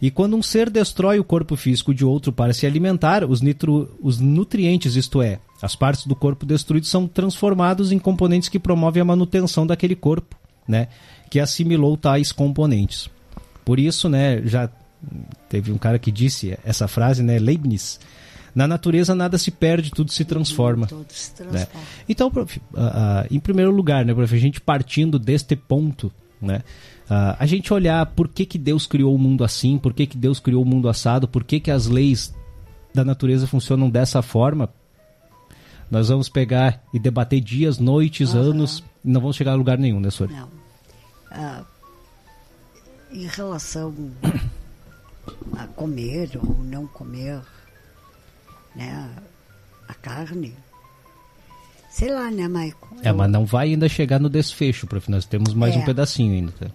E quando um ser destrói o corpo físico de outro para se alimentar, os, nitro, os nutrientes, isto é, as partes do corpo destruído, são transformados em componentes que promovem a manutenção daquele corpo, né? Que assimilou tais componentes. Por isso, né, já teve um cara que disse essa frase, né, Leibniz, na natureza nada se perde, tudo se transforma. Tudo se né? transforma. Então, prof, ah, ah, em primeiro lugar, né, prof, a gente partindo deste ponto, né, ah, a gente olhar por que, que Deus criou o mundo assim, por que, que Deus criou o mundo assado, por que, que as leis da natureza funcionam dessa forma, nós vamos pegar e debater dias, noites, Aham. anos, e não vamos chegar a lugar nenhum, né, senhor? Não. Em relação a comer ou não comer né, a carne, sei lá, né, Maico? É, mas não vai ainda chegar no desfecho, prof. Nós temos mais É. um pedacinho ainda. Tá?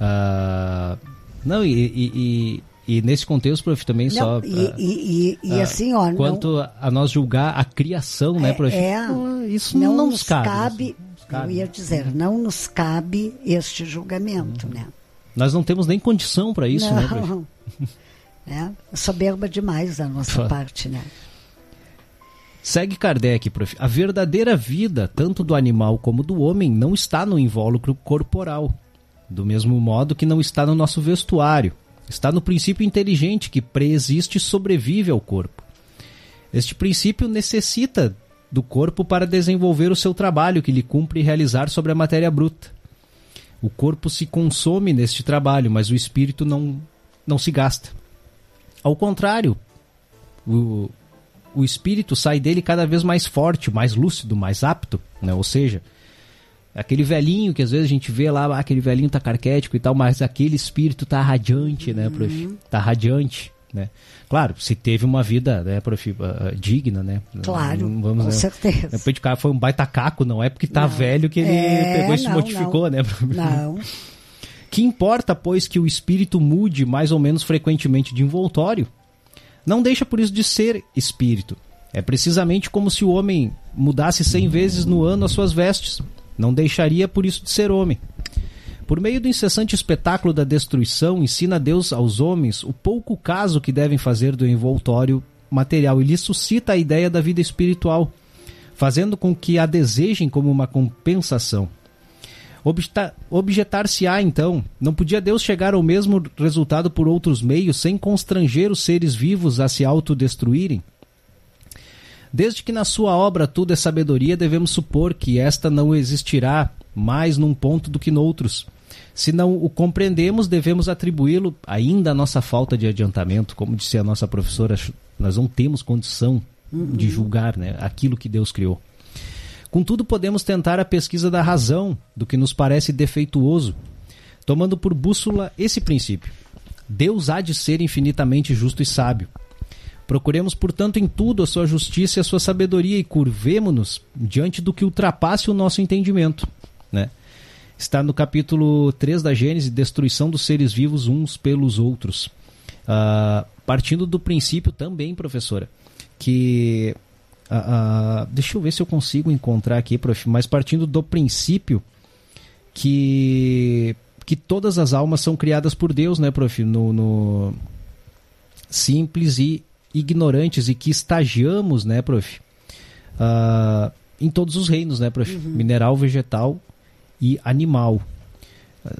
Ah, não, e, e- e- e nesse contexto, prof, também só. Não, e, ah, e- ah, assim, ó, Quanto não, a- nós julgar a criação, né, prof? é, Ah, isso não, não, nos cabe, não nos cabe. eu ia dizer, não nos cabe este julgamento, Uhum. né? Nós não temos nem condição para isso, né, prof? não. É, soberba demais da nossa Pô. parte, né? Segue Kardec, prof. A verdadeira vida, tanto do animal como do homem, não está no invólucro corporal. Do mesmo modo que não está no nosso vestuário. está no princípio inteligente que preexiste e sobrevive ao corpo. Este princípio necessita do corpo para desenvolver o seu trabalho que lhe cumpre realizar sobre a matéria bruta. O corpo se consome neste trabalho, mas o espírito não, não se gasta. Ao contrário, o, o espírito sai dele cada vez mais forte, mais lúcido, mais apto, né? ou seja, aquele velhinho que às vezes a gente vê lá, ah, aquele velhinho tá carquético e tal, mas aquele espírito tá radiante, né, prof? Uhum. Tá radiante, né? Claro, se teve uma vida, né, prof, uh, digna, né? Claro, não, vamos, com né? certeza. Depois de cara foi um baita caco, não é porque tá não. velho que ele é, pegou e se modificou, não. né? Não. Que importa, pois, que o espírito mude mais ou menos frequentemente de envoltório? Não deixa por isso de ser espírito. É precisamente como se o homem mudasse cem vezes no ano as suas vestes. Não deixaria por isso de ser homem. Por meio do incessante espetáculo da destruição, ensina Deus aos homens o pouco caso que devem fazer do envoltório material e lhes suscita a ideia da vida espiritual, fazendo com que a desejem como uma compensação. Objetar-se-á, então, não podia Deus chegar ao mesmo resultado por outros meios sem constranger os seres vivos a se autodestruírem? Desde que na sua obra tudo é sabedoria, devemos supor que esta não existirá mais num ponto do que noutros. Se não o compreendemos, devemos atribuí-lo ainda à nossa falta de adiantamento. Como disse a nossa professora, nós não temos condição uhum. de julgar né, aquilo que Deus criou. Contudo, podemos tentar a pesquisa da razão do que nos parece defeituoso, tomando por bússola esse princípio. Deus há de ser infinitamente justo e sábio. Procuremos, portanto, em tudo a sua justiça e a sua sabedoria e curvemo-nos diante do que ultrapasse o nosso entendimento. Né? Está no capítulo 3 da Gênesis, destruição dos seres vivos uns pelos outros. Uh, partindo do princípio também, professora, que. Uh, uh, deixa eu ver se eu consigo encontrar aqui, prof, mas partindo do princípio que, que todas as almas são criadas por Deus, né, prof? No, no simples e ignorantes e que estagiamos, né, prof? em todos os reinos, né, prof? Uhum. Mineral, vegetal e animal.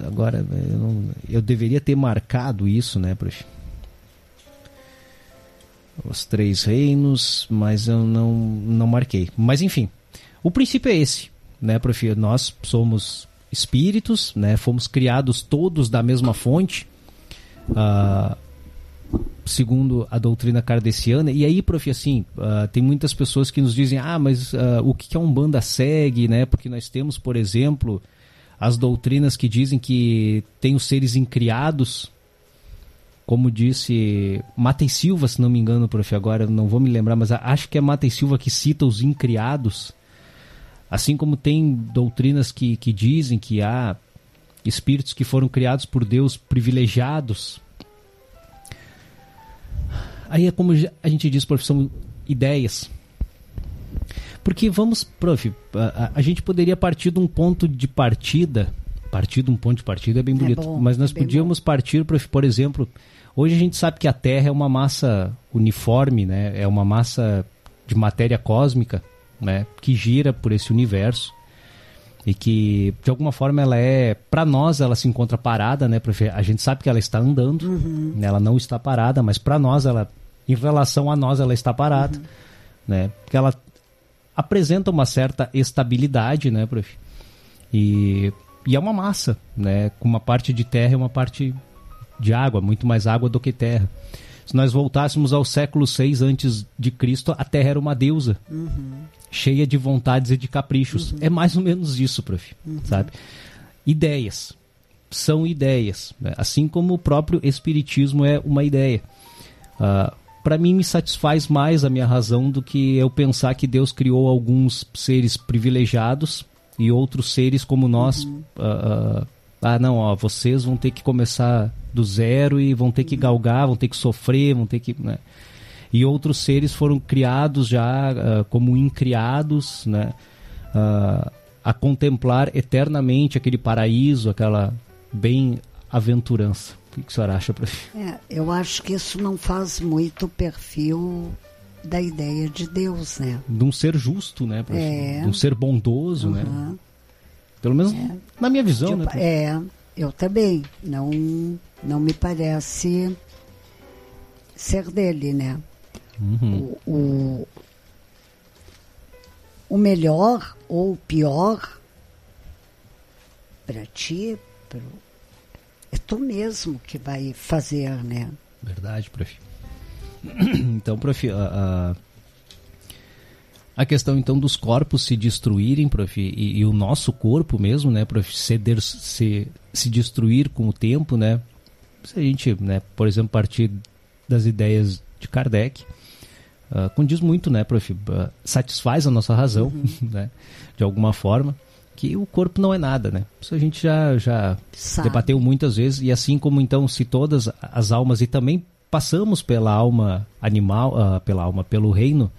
Agora, eu, não, eu deveria ter marcado isso, né, prof? Os três reinos, mas eu não, não marquei. Mas enfim, o princípio é esse, né, prof? Nós somos espíritos, né? Fomos criados todos da mesma fonte, uh, segundo a doutrina kardeciana. E aí, prof, assim, uh, tem muitas pessoas que nos dizem, ah, mas uh, o que, que a Umbanda segue, né? Porque nós temos, por exemplo, as doutrinas que dizem que tem os seres incriados, como disse Matei Silva, se não me engano, prof, agora não vou me lembrar, mas acho que é Matei Silva que cita os incriados. Assim como tem doutrinas que, que dizem que há espíritos que foram criados por Deus privilegiados. Aí é como a gente diz, prof, são ideias. Porque vamos, prof, a, a, gente poderia partir de um ponto de partida, partir de um ponto de partida é bem é bonito, é bom, mas nós é podíamos bom. partir, prof, por exemplo, hoje a gente sabe que a Terra é uma massa uniforme, né? É uma massa de matéria cósmica, né? Que gira por esse universo e que de alguma forma ela é para nós ela se encontra parada né prof? a gente sabe que ela está andando uhum. Né? ela não está parada mas para nós ela em relação a nós ela está parada uhum. né porque ela apresenta uma certa estabilidade, né, prof? E, e é uma massa, né? Com uma parte de terra e uma parte de água, muito mais água do que terra. Se nós voltássemos ao século 6 antes de Cristo, a Terra era uma deusa, uhum. cheia de vontades e de caprichos. Uhum. É mais ou menos isso, prof. Uhum. Sabe? Ideias são ideias, né? assim como o próprio espiritismo é uma ideia. Uh, para mim me satisfaz mais a minha razão do que eu pensar que Deus criou alguns seres privilegiados e outros seres como nós. Uhum. Uh, uh, ah, não, ó, vocês vão ter que começar do zero e vão ter que uhum. galgar, vão ter que sofrer, vão ter que. Né? E outros seres foram criados já uh, como incriados, né? a contemplar eternamente aquele paraíso, aquela bem-aventurança. O que, a senhora acha, prof? É, eu acho que isso não faz muito o perfil da ideia de Deus, né? De um ser justo, né, prof? É. De um ser bondoso, uhum. né? Pelo menos é. na minha visão, tipo, né? É, eu também. Não, não me parece ser dele, né? Uhum. O, o, o melhor ou o pior para ti, pro, é tu mesmo que vai fazer, né? Verdade, prof. Então, prof, a, a, a questão então dos corpos se destruírem, prof, e, e, o nosso corpo mesmo, né, prof, ceder, se, se destruir com o tempo, né? Se a gente, né, por exemplo, partir das ideias de Kardec, uh, condiz muito, né, prof, uh, satisfaz a nossa razão, uhum. né, de alguma forma que o corpo não é nada, né? Isso a gente já, já debateu muitas vezes, e assim como então se todas as almas, e também passamos pela alma animal, uh, pela alma, pelo reino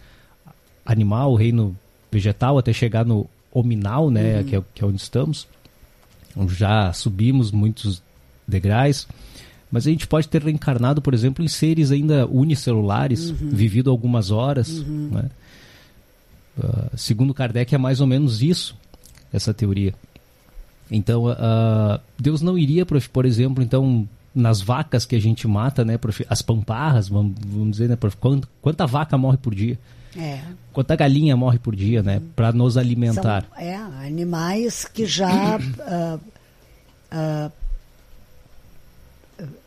animal, o reino vegetal, até chegar no hominal, né? Uhum. Que, é, que é onde estamos. Já subimos muitos degraus, mas a gente pode ter reencarnado, por exemplo, em seres ainda unicelulares, uhum. vivido algumas horas, uhum. né? Uh, segundo Kardec, é mais ou menos isso essa teoria. Então, uh, Deus não iria, por exemplo, então nas vacas que a gente mata, né, as pamparras, vamos, vamos dizer, né, quanta, quanta vaca morre por dia? É. Quanta galinha morre por dia, né, para nos alimentar? São, é, animais que já uh, uh,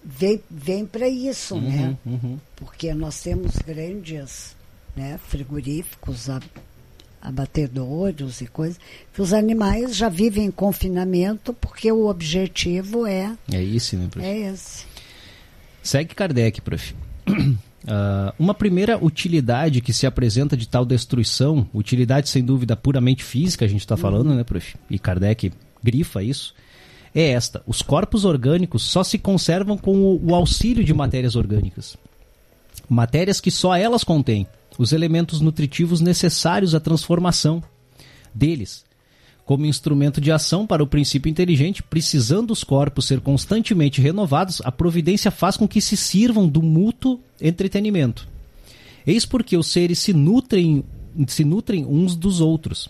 vem, vem para isso, uhum, né? Uhum. Porque nós temos grandes né, frigoríficos, abatedouros e coisas, que os animais já vivem em confinamento porque o objetivo é... É isso, né, prof? É esse. Segue Kardec, prof. Uh, uma primeira utilidade que se apresenta de tal destruição, utilidade sem dúvida puramente física, a gente está falando, uhum. né, prof? E Kardec grifa isso, é esta: os corpos orgânicos só se conservam com o, o auxílio de matérias orgânicas. Matérias que só elas contêm os elementos nutritivos necessários à transformação deles. Como instrumento de ação para o princípio inteligente, precisando os corpos ser constantemente renovados, a providência faz com que se sirvam do mútuo entretenimento. Eis porque os seres se nutrem, se nutrem uns dos outros.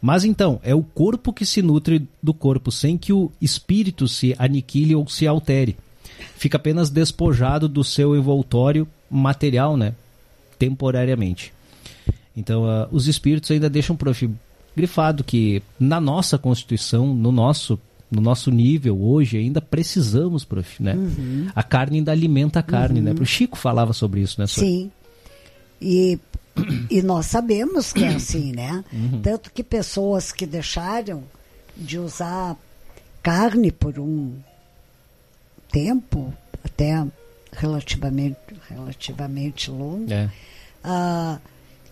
Mas então, é o corpo que se nutre do corpo, sem que o espírito se aniquile ou se altere. Fica apenas despojado do seu envoltório material, né? Temporariamente. Então, uh, os espíritos ainda deixam prof, grifado que na nossa constituição, no nosso no nosso nível hoje ainda precisamos, prof, né? Uhum. A carne ainda alimenta a carne, né? uhum. né? O Chico falava sobre isso, né? Sim. E, e nós sabemos que é assim, né? Uhum. Tanto que pessoas que deixaram de usar carne por um tempo, até relativamente, relativamente longo, é ah,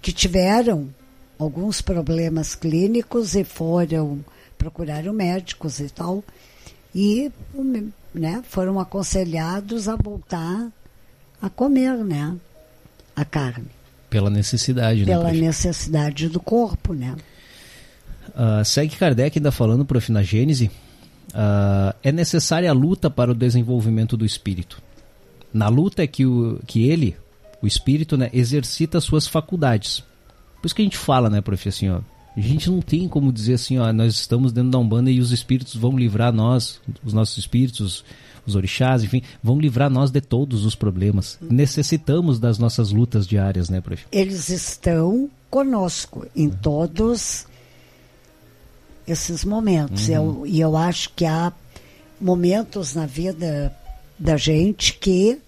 que tiveram alguns problemas clínicos e foram procuraram médicos e tal e né, foram aconselhados a voltar a comer né, a carne. Pela necessidade, Pela né? Pela necessidade do corpo, né? Uh, segue Kardec ainda falando, prof, na Gênese, uh, é necessária a luta para o desenvolvimento do espírito. Na luta é que, o, que ele, o espírito né, exercita suas faculdades. Por isso que a gente fala, né, prof, assim, ó, a gente não tem como dizer assim, ó, nós estamos dentro da Umbanda e os espíritos vão livrar nós, os nossos espíritos, os orixás, enfim, vão livrar nós de todos os problemas. Necessitamos das nossas lutas diárias, né, prof? Eles estão conosco em uhum. todos esses momentos. Uhum. Eu, e eu acho que há momentos na vida da gente que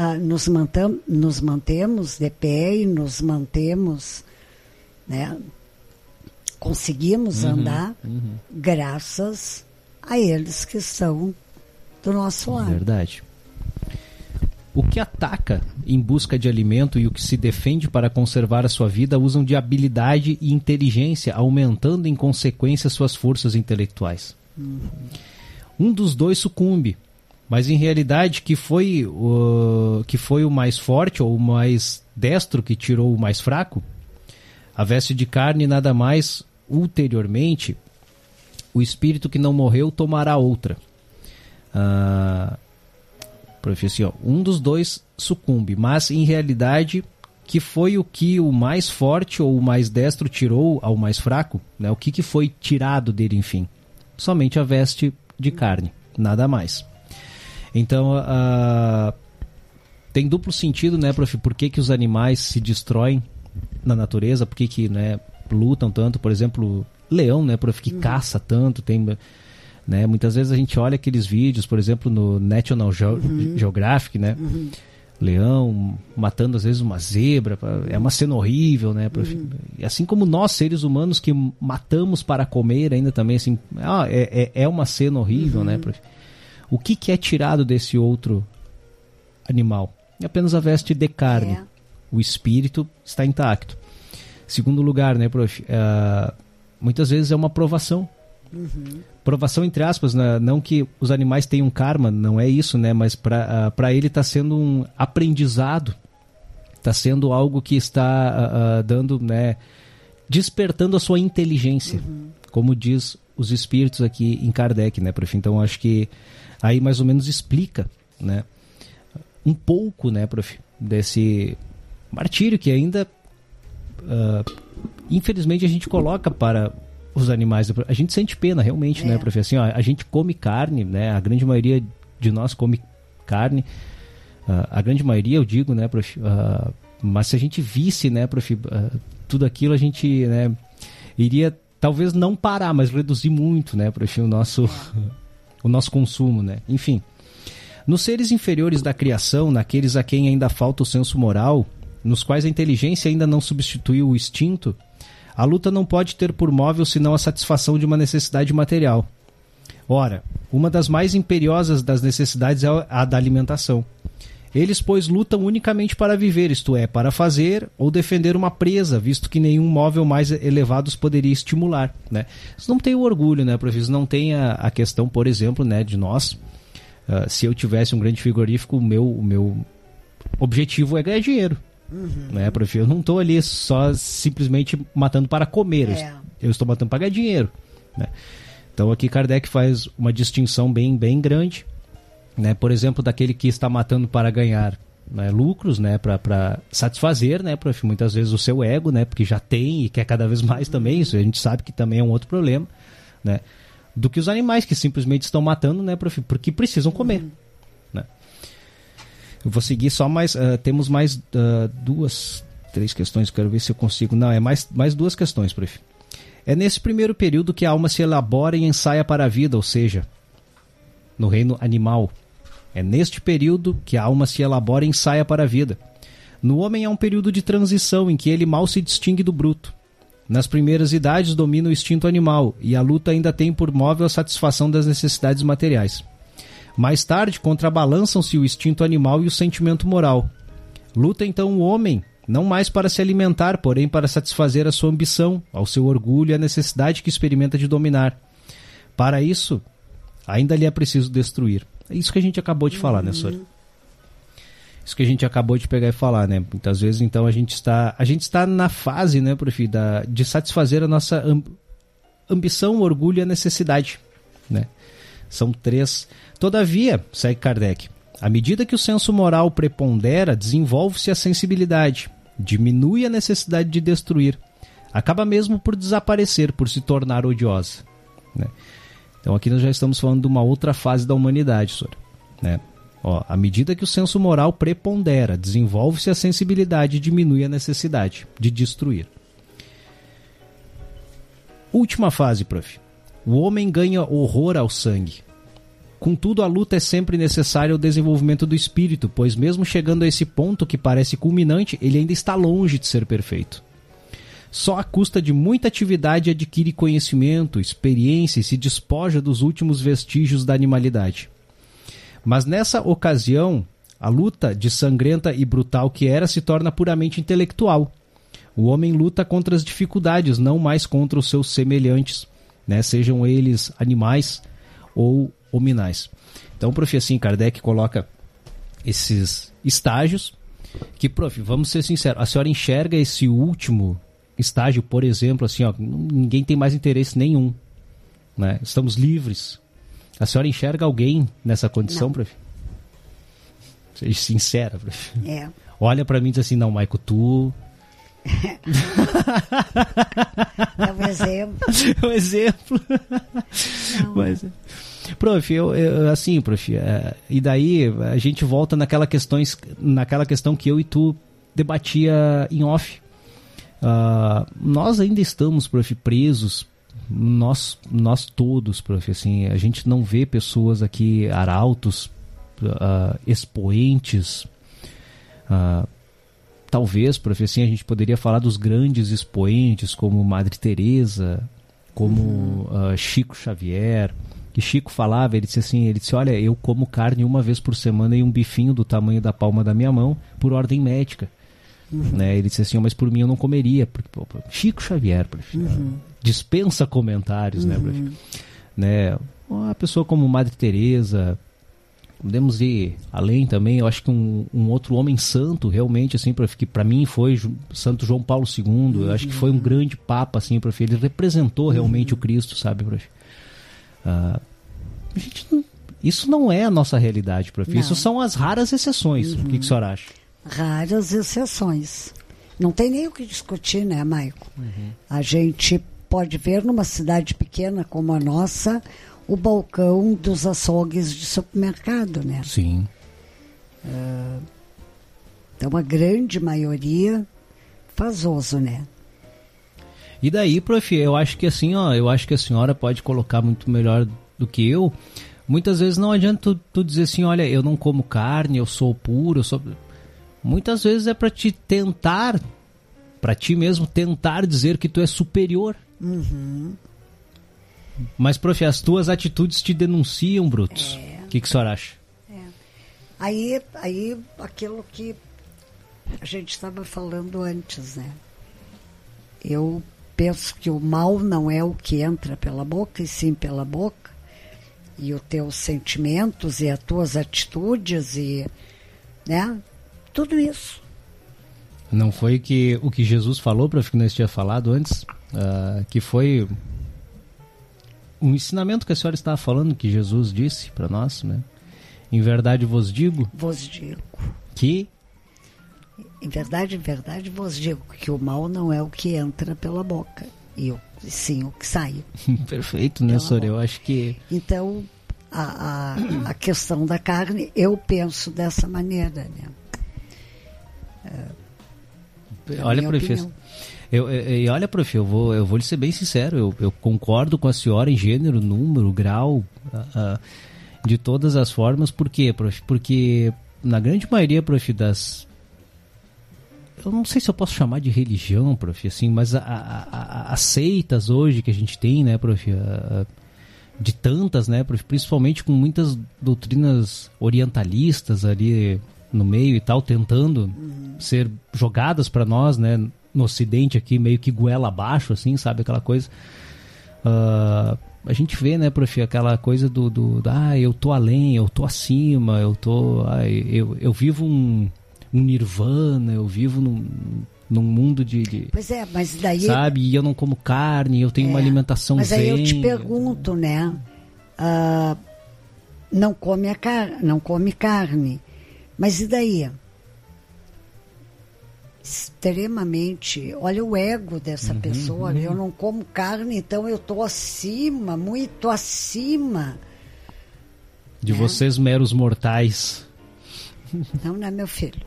ah, nos, mantam, nos mantemos de pé e nos mantemos, né? Conseguimos uhum, andar uhum. graças a eles que são do nosso lado. Verdade. O que ataca em busca de alimento e o que se defende para conservar a sua vida usam de habilidade e inteligência, aumentando em consequência suas forças intelectuais. Uhum. Um dos dois sucumbe, mas em realidade que foi o que foi o mais forte ou o mais destro que tirou o mais fraco a veste de carne nada mais ulteriormente o espírito que não morreu tomará outra. Ah, profecia um dos dois sucumbe mas em realidade que foi o que o mais forte ou o mais destro tirou ao mais fraco né? O que, que foi tirado dele enfim? Somente a veste de carne nada mais Então, uh, tem duplo sentido, né, prof? Por que, que os animais se destroem na natureza? Por que, que né, lutam tanto? Por exemplo, leão, né, prof? Que uhum. caça tanto, tem... Né? Muitas vezes a gente olha aqueles vídeos, por exemplo, no National Ge uhum. Geographic, né? Uhum. Leão matando às vezes uma zebra, é uma cena horrível, né? Uhum. E assim como nós, seres humanos, que matamos para comer ainda também, assim, ah, é, é, é uma cena horrível, né? Uhum. O que, que é tirado desse outro animal? É apenas a veste de carne. É. O espírito está intacto. Segundo lugar, né, prof? Uh, muitas vezes é uma provação Uhum. Provação entre aspas, né? não que os animais tenham karma, não é isso, né? Mas para uh, ele está sendo um aprendizado, está sendo algo que está uh, dando, né? Despertando a sua inteligência, uhum. como diz os espíritos aqui em Kardec, né, prof? Então acho que aí mais ou menos explica, né? Um pouco, né, prof? Desse martírio que ainda, uh, infelizmente, a gente coloca para os animais. A gente sente pena, realmente, né, é. né, prof? Assim, ó, a gente come carne, né? A grande maioria de nós come carne. Uh, a grande maioria, eu digo, né, prof? Uh, mas se a gente visse, né, prof, uh, tudo aquilo, a gente, né, iria talvez não parar, mas reduzir muito, né, prof, o nosso, o nosso consumo, né? Enfim. Nos seres inferiores da criação, naqueles a quem ainda falta o senso moral, nos quais a inteligência ainda não substituiu o instinto, a luta não pode ter por móvel senão a satisfação de uma necessidade material. Ora, uma das mais imperiosas das necessidades é a da alimentação. Eles, pois, lutam unicamente para viver, isto é, para fazer ou defender uma presa, visto que nenhum móvel mais elevado os poderia estimular. Né? Isso não tem o orgulho, né, professor? Não tem a, a questão, por exemplo, né, de nós. Uh, se eu tivesse um grande frigorífico, o meu, o meu objetivo é ganhar dinheiro. Uhum. Né, prof? Eu não estou ali só simplesmente matando para comer. É. Eu estou matando para ganhar dinheiro. Né? Então aqui Kardec faz uma distinção bem, bem grande. Né? Por exemplo, daquele que está matando para ganhar né, lucros, né, para satisfazer, né, prof, muitas vezes o seu ego, né, porque já tem e quer cada vez mais também, isso a gente sabe que também é um outro problema, né, do que os animais que simplesmente estão matando, né, prof, porque precisam comer. Uhum. Eu vou seguir só mais. Uh, temos mais uh, duas, três questões. Quero ver se eu consigo. Não, é mais, mais duas questões, prof. É nesse primeiro período que a alma se elabora e ensaia para a vida, ou seja, no reino animal. É neste período que a alma se elabora e ensaia para a vida. No homem é um período de transição em que ele mal se distingue do bruto. Nas primeiras idades domina o instinto animal e a luta ainda tem por móvel a satisfação das necessidades materiais. Mais tarde, contrabalançam-se o instinto animal e o sentimento moral. Luta então o homem, não mais para se alimentar, porém para satisfazer a sua ambição, ao seu orgulho e à necessidade que experimenta de dominar. Para isso, ainda lhe é preciso destruir. Isso que a gente acabou de uhum. falar, né, Sora? Isso que a gente acabou de pegar e falar, né? Muitas vezes, então, a gente está, a gente está na fase, né, prof, da, de satisfazer a nossa ambição, orgulho e a necessidade, né? São três Todavia, segue Kardec, à medida que o senso moral prepondera, desenvolve-se a sensibilidade, diminui a necessidade de destruir, acaba mesmo por desaparecer, por se tornar odiosa. Né? Então aqui nós já estamos falando de uma outra fase da humanidade, senhor. Né? Ó, à medida que o senso moral prepondera, desenvolve-se a sensibilidade e diminui a necessidade de destruir. Última fase, prof. O homem ganha horror ao sangue, Contudo, a luta é sempre necessária ao desenvolvimento do espírito, pois, mesmo chegando a esse ponto que parece culminante, ele ainda está longe de ser perfeito. Só à custa de muita atividade adquire conhecimento, experiência e se despoja dos últimos vestígios da animalidade. Mas nessa ocasião, a luta de sangrenta e brutal que era se torna puramente intelectual. O homem luta contra as dificuldades, não mais contra os seus semelhantes, né? sejam eles animais ou hominais. Então, prof, assim, Kardec coloca esses estágios que, prof, vamos ser sinceros, a senhora enxerga esse último estágio, por exemplo, assim, ó, ninguém tem mais interesse nenhum, né? Estamos livres. A senhora enxerga alguém nessa condição, prof? Seja sincera, prof. É. Olha para mim e diz assim, não, Maico, tu é um exemplo. É um exemplo. Não. Mas, Prof, eu, eu, assim, prof, é, e daí a gente volta naquela, questões, naquela questão que eu e tu debatia em off. Uh, nós ainda estamos, prof, presos, nós, nós todos, prof, assim, a gente não vê pessoas aqui, arautos, uh, expoentes, uh, talvez, prof, assim, a gente poderia falar dos grandes expoentes como Madre Teresa, como uhum. Chico Xavier, que Chico falava, ele disse assim, ele disse, olha, eu como carne uma vez por semana e um bifinho do tamanho da palma da minha mão por ordem médica. Uhum. Né? Ele disse assim, mas por mim eu não comeria. Porque, pô, Chico Xavier, uhum. dispensa comentários, né, uhum. né? Uma pessoa como Madre Teresa, podemos ir além também. Eu acho que um, um outro homem santo, realmente, assim, que para mim foi Santo João Paulo II. Uhum. Eu acho que foi um grande papa, assim, prof. Ele representou realmente uhum. o Cristo, sabe, prof? Uh, a gente isso não é a nossa realidade, prof. Não. Isso são as raras exceções. Uhum. O que, que a senhora acha? Raras exceções. Não tem nem o que discutir, né, Maico? Uhum. A gente pode ver numa cidade pequena como a nossa o balcão dos açougues de supermercado, né? Sim. Uh, então, a grande maioria faz uso, né? E daí, prof, eu acho que assim, ó, eu acho que a senhora pode colocar muito melhor do que eu. Muitas vezes não adianta tu, tu dizer assim, olha, eu não como carne, eu sou puro, eu sou. Muitas vezes é para te tentar, para ti mesmo tentar dizer que tu é superior. Uhum. Mas, prof, as tuas atitudes te denunciam, Brutos. O é. que, que a senhora acha? É. Aí, aí, aquilo que a gente estava falando antes, né? Eu penso que o mal não é o que entra pela boca, e sim pela boca. E os teus sentimentos e as tuas atitudes e, né? Tudo isso. Não foi que o que Jesus falou, para que nós tinha falado antes, uh, que foi um ensinamento que a senhora estava falando, que Jesus disse para nós, né? Em verdade vos digo. Vos digo. Que em verdade, em verdade vos digo que o mal não é o que entra pela boca, e o, sim o que sai. Perfeito, né, Sora? Eu acho que. Então, a, a, a, questão da carne, eu penso dessa maneira, né? É, olha, professor. Eu, eu, eu, olha, prof, eu vou, eu vou lhe ser bem sincero, eu, eu concordo com a senhora em gênero, número, grau, uh, uh, de todas as formas. Por quê, prof? Porque na grande maioria, prof, das, eu não sei se eu posso chamar de religião, prof, assim, mas a, a, a, as seitas hoje que a gente tem, né, prof, a, de tantas, né, prof, principalmente com muitas doutrinas orientalistas ali no meio e tal, tentando uhum. ser jogadas para nós, né, no ocidente aqui, meio que goela abaixo, assim, sabe, aquela coisa. Uh, a gente vê, né, prof, aquela coisa do, do, ah, eu tô além, eu tô acima, eu tô, ah, eu, eu vivo um um nirvana, eu vivo num, num mundo de, de, Pois é, mas daí. Sabe? E eu não como carne, eu tenho é, uma alimentação mas zen. Mas aí eu te pergunto, né? Uh, não come a car não come carne. Mas e daí? Extremamente. Olha o ego dessa uhum, pessoa. Uhum. Eu não como carne, então eu estou acima, muito acima. De né? vocês, meros mortais. Não, não é meu filho.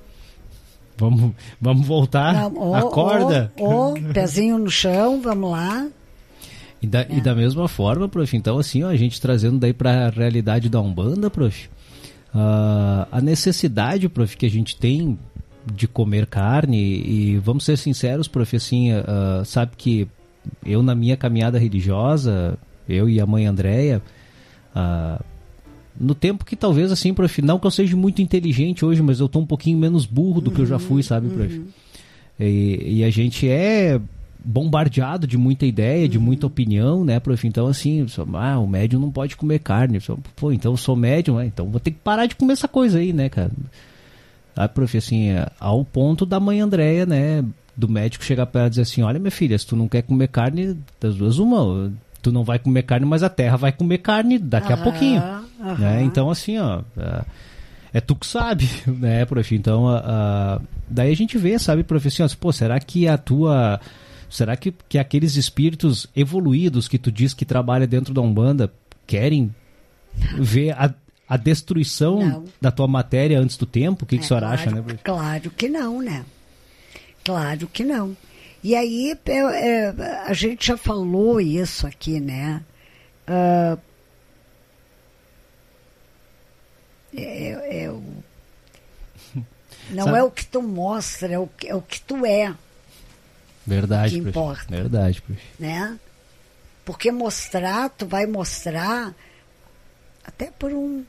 Vamos, vamos voltar. Não, Acorda. O, pezinho no chão, vamos lá. E da, é. e da mesma forma, prof, então assim, ó, a gente trazendo daí para a realidade da Umbanda, prof, uh, a necessidade, prof, que a gente tem de comer carne e vamos ser sinceros, prof, assim, uh, sabe que eu na minha caminhada religiosa, eu e a mãe Andréia, uh, no tempo que talvez assim, prof, não que eu seja muito inteligente hoje, mas eu tô um pouquinho menos burro do uhum, que eu já fui, sabe, prof? Uhum. E, e, a gente é bombardeado de muita ideia, de muita uhum. opinião, né, prof? Então, assim, ah, o médium não pode comer carne. Pô, então eu sou médium, né? então vou ter que parar de comer essa coisa aí, né, cara? Ah, prof, assim, é, ao ponto da mãe Andréia, né, do médico chegar para ela e dizer assim, olha, minha filha, se tu não quer comer carne, das duas uma, tu não vai comer carne, mas a terra vai comer carne daqui a pouquinho. Né? Então, assim, ó. É, é tu que sabe, né, prof? Então, daí a gente vê, sabe, prof, assim, ó, pô, será que a tua. Será que, que aqueles espíritos evoluídos que tu diz que trabalha dentro da Umbanda querem ver a, a destruição Não. da tua matéria antes do tempo? O que, que É, a senhora claro, acha, né? Claro que não, né? Claro que não. E aí, eu- é, a gente já falou isso aqui, né? É, é o- não Sabe- é o que tu mostra, é o que, é o que tu é, Verdade, que importa. Verdade, né? Porque mostrar, tu vai mostrar até por um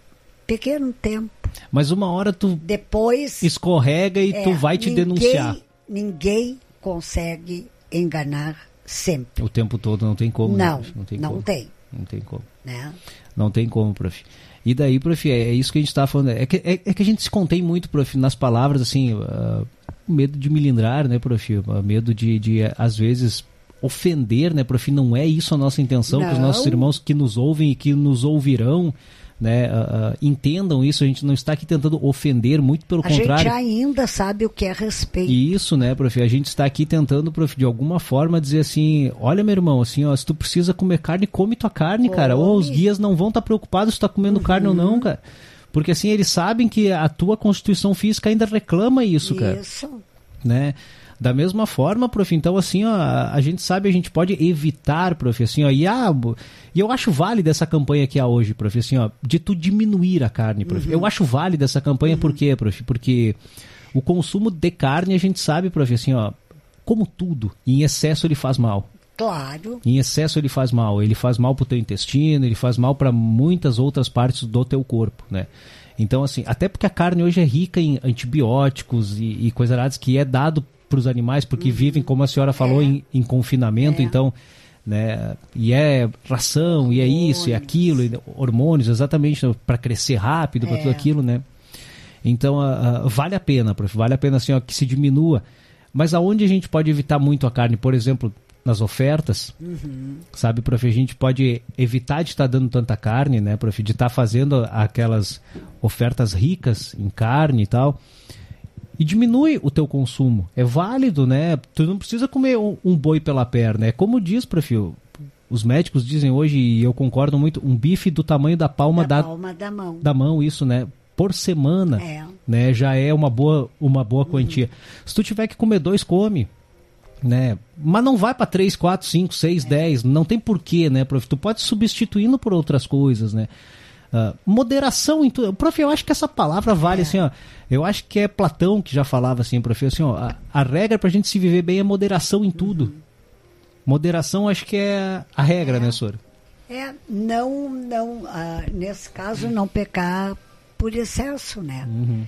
pequeno tempo. Mas uma hora tu Depois escorrega e tu É, vai te ninguém- denunciar. Ninguém consegue enganar sempre. O tempo todo não tem como. né, não, prof? não tem não como. tem, Não tem como. né? Não tem como, prof. E daí, prof, é, é isso que a gente está falando. É que, é, é que a gente se contém muito, prof, nas palavras, assim, ah, medo de milindrar, né, prof? Ah, Medo de, de, às vezes, ofender, né, prof? Não é isso a nossa intenção, que os nossos irmãos que nos ouvem e que nos ouvirão, né, ah, ah, entendam isso. A gente não está aqui tentando ofender, muito pelo A contrário. gente ainda sabe o que é respeito. E Isso, né, prof? A gente está aqui tentando, prof, de alguma forma dizer assim, olha, meu irmão, assim, ó, se tu precisa comer carne, come tua carne, cara. Ou os Come. Uhum. guias não vão estar preocupados se tu tá comendo carne ou não, cara. Porque assim, eles sabem que a tua constituição física ainda reclama isso, cara Isso. né? Da mesma forma, prof, então assim, ó, a a gente sabe, a gente pode evitar, prof, assim, ó, e, ah, bo- e eu acho válida essa campanha que há hoje, prof, assim, ó, de tu diminuir a carne, prof. Eu acho válida essa campanha, por quê, prof? Porque o consumo de carne, a gente sabe, prof, assim, ó, como tudo, em excesso ele faz mal. Claro. Em excesso ele faz mal. Ele faz mal pro teu intestino, ele faz mal para muitas outras partes do teu corpo, né? Então, assim, até porque a carne hoje é rica em antibióticos e, e coisas que é dado para os animais, porque vivem, como a senhora falou, É. em, em confinamento, É. então, né? E é ração, e é isso, e é aquilo, e hormônios, exatamente, para crescer rápido, para É. tudo aquilo, né? Então, vale a pena, prof, vale a pena assim, ó, que se diminua. Mas aonde a gente pode evitar muito a carne? Por exemplo, nas ofertas, sabe, prof, a gente pode evitar de estar dando tanta carne, né, prof, de estar fazendo aquelas ofertas ricas em carne e tal. E diminui o teu consumo. É válido, né? Tu não precisa comer um, um boi pela perna. É como diz, prof, o- os médicos dizem hoje, e eu concordo muito, um bife do tamanho da palma da da, palma da mão. da mão, isso, né? Por semana, É. né? Já é uma boa, uma boa quantia. Se tu tiver que comer dois, come, né? Mas não vai para 3, 4, 5, 6, 10. Não tem porquê, né, prof? Tu pode substituindo por outras coisas, né? Ah, moderação em tudo. Prof, eu acho que essa palavra vale assim, ó. Eu acho que é Platão que já falava assim, prof, assim, ó. A, a regra pra gente se viver bem é moderação em tudo. Moderação acho que é a regra, né, senhor? É, não, não, ah, nesse caso, não pecar por excesso, né? Uhum.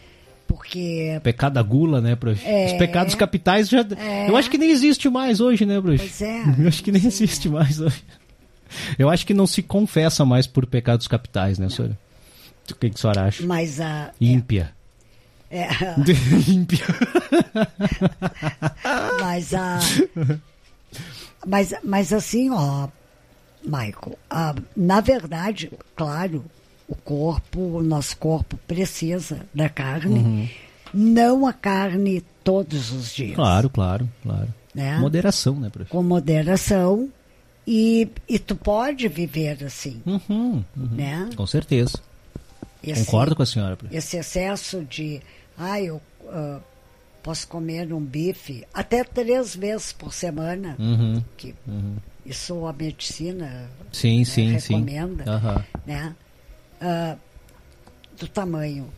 Porque, Pecado da gula, né, prof? É. Os pecados capitais já. É. Eu acho que nem existe mais hoje, né, prof? Pois é. Eu acho que nem existe mais hoje. Eu acho que não se confessa mais por pecados capitais, né, senhora? O que, que a senhora acha? mas a. Ímpia. É, Ímpia. mas a. Mas, mas assim, ó, Michael, ah, na verdade, claro, o corpo, o nosso corpo precisa da carne, Uhum. não a carne todos os dias. Claro, claro, claro. Né? Moderação, né, prof? Com moderação. E, e tu pode viver assim, Uhum, uhum. né? Com certeza. Esse- Concordo com a senhora, esse excesso de, ah, eu ah, posso comer um bife até três vezes por semana, Uhum. que Uhum. isso a medicina Sim, né, sim, sim. recomenda, Aham. né? Ah, do tamanho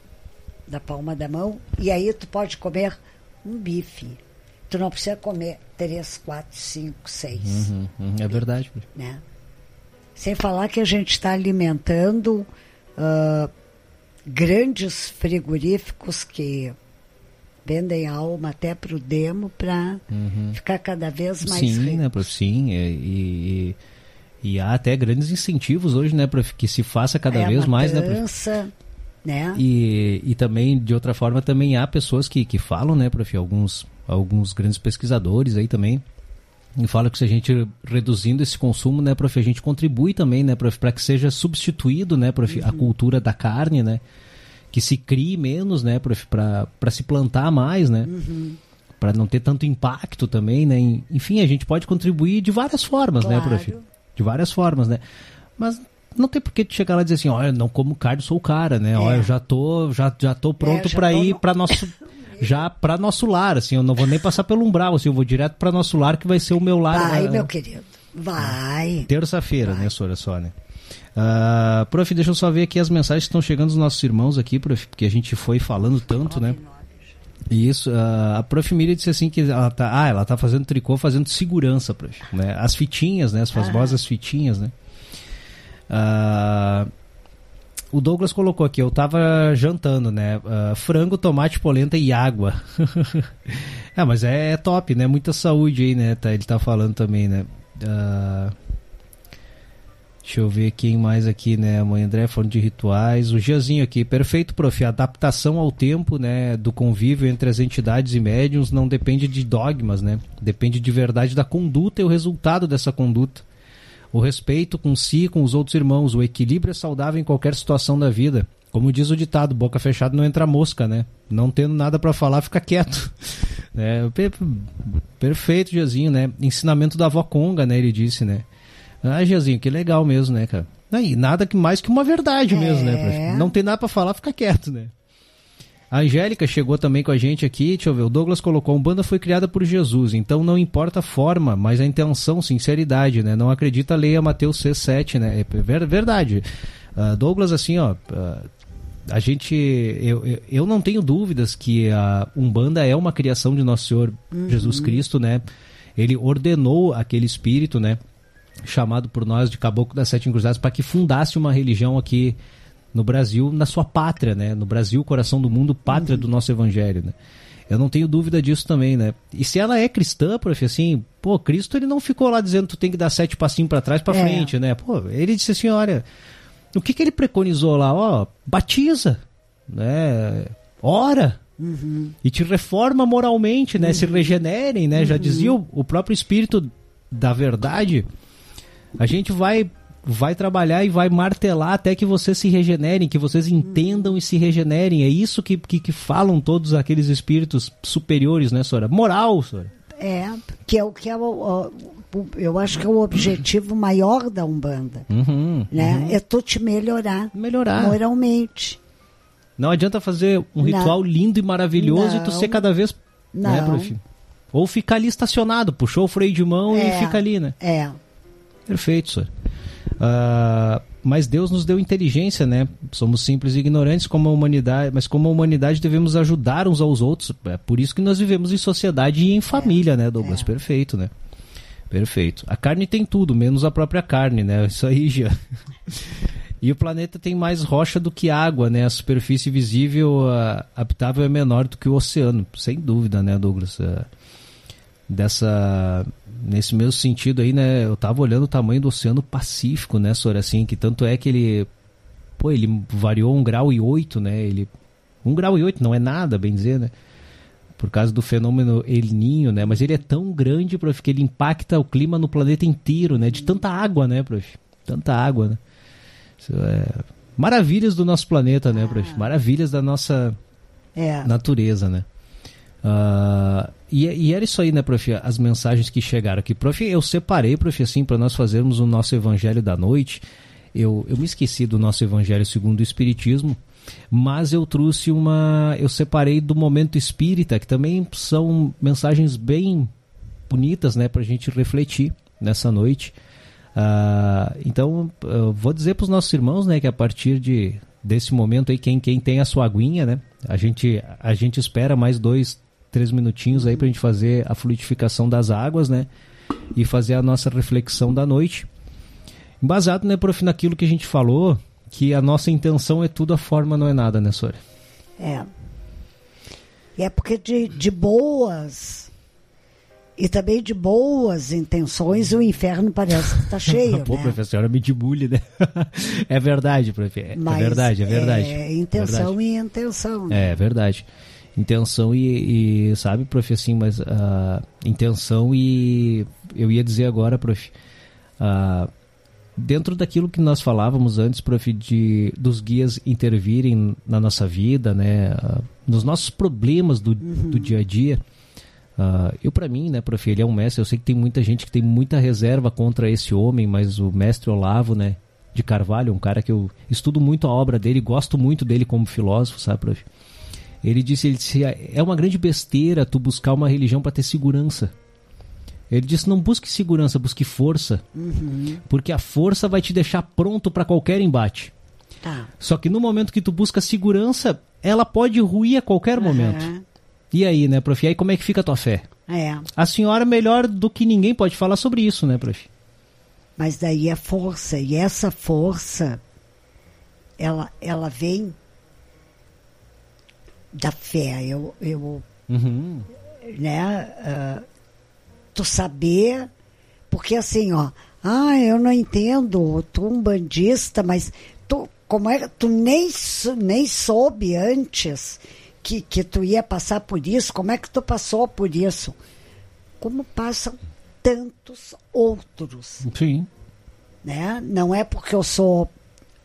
da palma da mão, e aí tu pode comer um bife. Tu não precisa comer três, quatro, cinco, seis. Uhum, uhum. É verdade, né? Sem falar que a gente está alimentando ah, grandes frigoríficos que vendem a alma até para o demo para ficar cada vez mais Sim, rico. né, prof? Sim, e, e, e há até grandes incentivos hoje, né, prof? Que se faça cada é vez mais, né, prof? matança, né? E, e também, de outra forma, também há pessoas que, que falam, né, prof? Alguns, alguns grandes pesquisadores aí também. E falam que se a gente reduzindo esse consumo, né, prof, a gente contribui também, né, prof, para que seja substituído, né, prof, a cultura da carne, né, que se crie menos, né, prof, para se plantar mais, né, para não ter tanto impacto também, né. Enfim, a gente pode contribuir de várias formas, né, prof, Claro. de várias formas, né. Mas não tem por que chegar lá e dizer assim, olha, não como carne, sou o cara, né? É. Olha, eu já tô, já, já tô pronto é, para ir no... para nosso já para nosso lar, assim, eu não vou nem passar pelo umbral, assim, eu vou direto para nosso lar que vai ser o meu lar. Vai, uh, meu querido. Vai. Terça-feira, né, Sora Sônia? Uh, prof, deixa eu só ver aqui as mensagens que estão chegando dos nossos irmãos aqui, prof, porque a gente foi falando tanto, né? Isso, uh, a prof Miriam disse assim que ela tá, ah, ela tá fazendo tricô, fazendo segurança, prof, né? As fitinhas, né? As famosas ah. fitinhas, né? Uh, o Douglas colocou aqui, eu tava jantando, né? Uh, frango, tomate, polenta e água. é, mas é, é, top, né? Muita saúde aí, né? Tá, ele tá falando também, né? Uh, deixa eu ver quem mais aqui, né? A mãe André falando de rituais. O Giazinho aqui, perfeito, prof. Adaptação ao tempo, né? Do convívio entre as entidades e médiums não depende de dogmas, né? Depende de verdade da conduta e o resultado dessa conduta o respeito com si e com os outros irmãos, o equilíbrio é saudável em qualquer situação da vida. Como diz o ditado, boca fechada não entra mosca, né? Não tendo nada para falar, fica quieto. É, perfeito, Giazinho, né? Ensinamento da avó Conga, né? Ele disse, né? Ah, Giazinho, que legal mesmo, né, cara? E nada que mais que uma verdade é... mesmo, né? Não tem nada para falar, fica quieto, né? A Angélica chegou também com a gente aqui. Deixa eu ver. O Douglas colocou: a banda foi criada por Jesus, então não importa a forma, mas a intenção, sinceridade, né? Não acredita, leia Mateus C7, né? É verdade. Uh, Douglas, assim, ó. Uh, a gente. Eu, eu, eu, não tenho dúvidas que a Umbanda é uma criação de Nosso Senhor uhum. Jesus Cristo, né? Ele ordenou aquele espírito, né? Chamado por nós de Caboclo das Sete Encruzadas para que fundasse uma religião aqui no Brasil, na sua pátria, né? No Brasil, coração do mundo, pátria uhum. do nosso evangelho, né? Eu não tenho dúvida disso também, né? E se ela é cristã, prof, assim, pô, Cristo ele não ficou lá dizendo tu tem que dar sete passinhos para trás para é. frente, né? Pô, ele disse assim, olha, o que que ele preconizou lá? Ó, batiza, né? Ora, uhum. e te reforma moralmente, né? Uhum. Se regenerem, né? Já uhum. dizia o, o próprio Espírito da verdade. A gente vai vai trabalhar e vai martelar até que vocês se regenerem, que vocês entendam e se regenerem. É isso que, que, que falam todos aqueles espíritos superiores, né, Sora? Moral, Sora. É, que é o que é o, o, eu acho que é o objetivo maior da Umbanda. Uhum, né? Uhum. É tu te melhorar. Melhorar. Moralmente. Não adianta fazer um ritual não. lindo e maravilhoso não. e tu ser cada vez. Né, não. Né, prof? Ou ficar ali estacionado, puxou o freio de mão é, e fica ali, né? É. Perfeito, senhor. Uh, mas Deus nos deu inteligência, né? Somos simples e ignorantes como a humanidade, mas como a humanidade devemos ajudar uns aos outros. É por isso que nós vivemos em sociedade e em família, é, né, Douglas? É. Perfeito, né? Perfeito. A carne tem tudo, menos a própria carne, né? Isso aí já. e o planeta tem mais rocha do que água, né? A superfície visível uh, habitável é menor do que o oceano, sem dúvida, né, Douglas? Uh, dessa nesse mesmo sentido aí, né? Eu tava olhando o tamanho do Oceano Pacífico, né, Sora, assim, que tanto é que ele pô, ele variou um grau e oito, né? Ele um grau e oito não é nada, bem dizer, né? Por causa do fenômeno El Ninho, né? Mas ele é tão grande, prof, que ele impacta o clima no planeta inteiro, né? De tanta água, né, prof? Tanta água, né? Isso é... Maravilhas do nosso planeta, né, prof? Ah. Maravilhas da nossa é. natureza, né? Uh, e, e, era isso aí, né, prof? As mensagens que chegaram aqui. Prof, eu separei, prof, assim, para nós fazermos o nosso evangelho da noite. Eu, eu me esqueci do nosso evangelho segundo o Espiritismo, mas eu trouxe uma. Eu separei do momento espírita, que também são mensagens bem bonitas, né, para a gente refletir nessa noite. Uh, então, eu vou dizer para os nossos irmãos, né, que a partir de desse momento aí, quem, quem tem a sua aguinha, né, a gente, a gente espera mais dois, três minutinhos aí para a gente fazer a fluidificação das águas, né? E fazer a nossa reflexão da noite. Baseado, né, prof, naquilo que a gente falou, que a nossa intenção é tudo, a forma não é nada, né, Sônia? É. E é porque de, de boas e também de boas intenções o inferno parece que está cheio. Pô, né? professora, me debulhe, né? é verdade, prof. É, é verdade, é verdade. É intenção é verdade. e intenção. Né? É verdade intenção e, e, sabe, prof, assim, mas uh, intenção e eu ia dizer agora, prof, uh, dentro daquilo que nós falávamos antes, prof, de dos guias intervirem na nossa vida, né, uh, nos nossos problemas do, uhum. do dia a dia. Uh, eu para mim, né, prof, ele é um mestre. Eu sei que tem muita gente que tem muita reserva contra esse homem, mas o mestre Olavo, né, de Carvalho, um cara que eu estudo muito a obra dele, gosto muito dele como filósofo, sabe, prof? Ele disse, ele disse, é uma grande besteira tu buscar uma religião para ter segurança. Ele disse, não busque segurança, busque força. Uhum. Porque a força vai te deixar pronto para qualquer embate. Tá. Só que no momento que tu busca segurança, ela pode ruir a qualquer momento. Aham. E aí, né, prof? E aí como é que fica a tua fé? É, A senhora, melhor do que ninguém, pode falar sobre isso, né, prof? mas daí é força. E essa força, ela, ela vem da fé. Eu, eu Uhum. né? ah, tu saber, porque assim, ó, ah, eu não entendo, tu um bandista, mas tu, como é, tu nem, nem soube antes que, que tu ia passar por isso, como é que tu passou por isso? Como passam tantos outros, Sim. né? Não é porque eu sou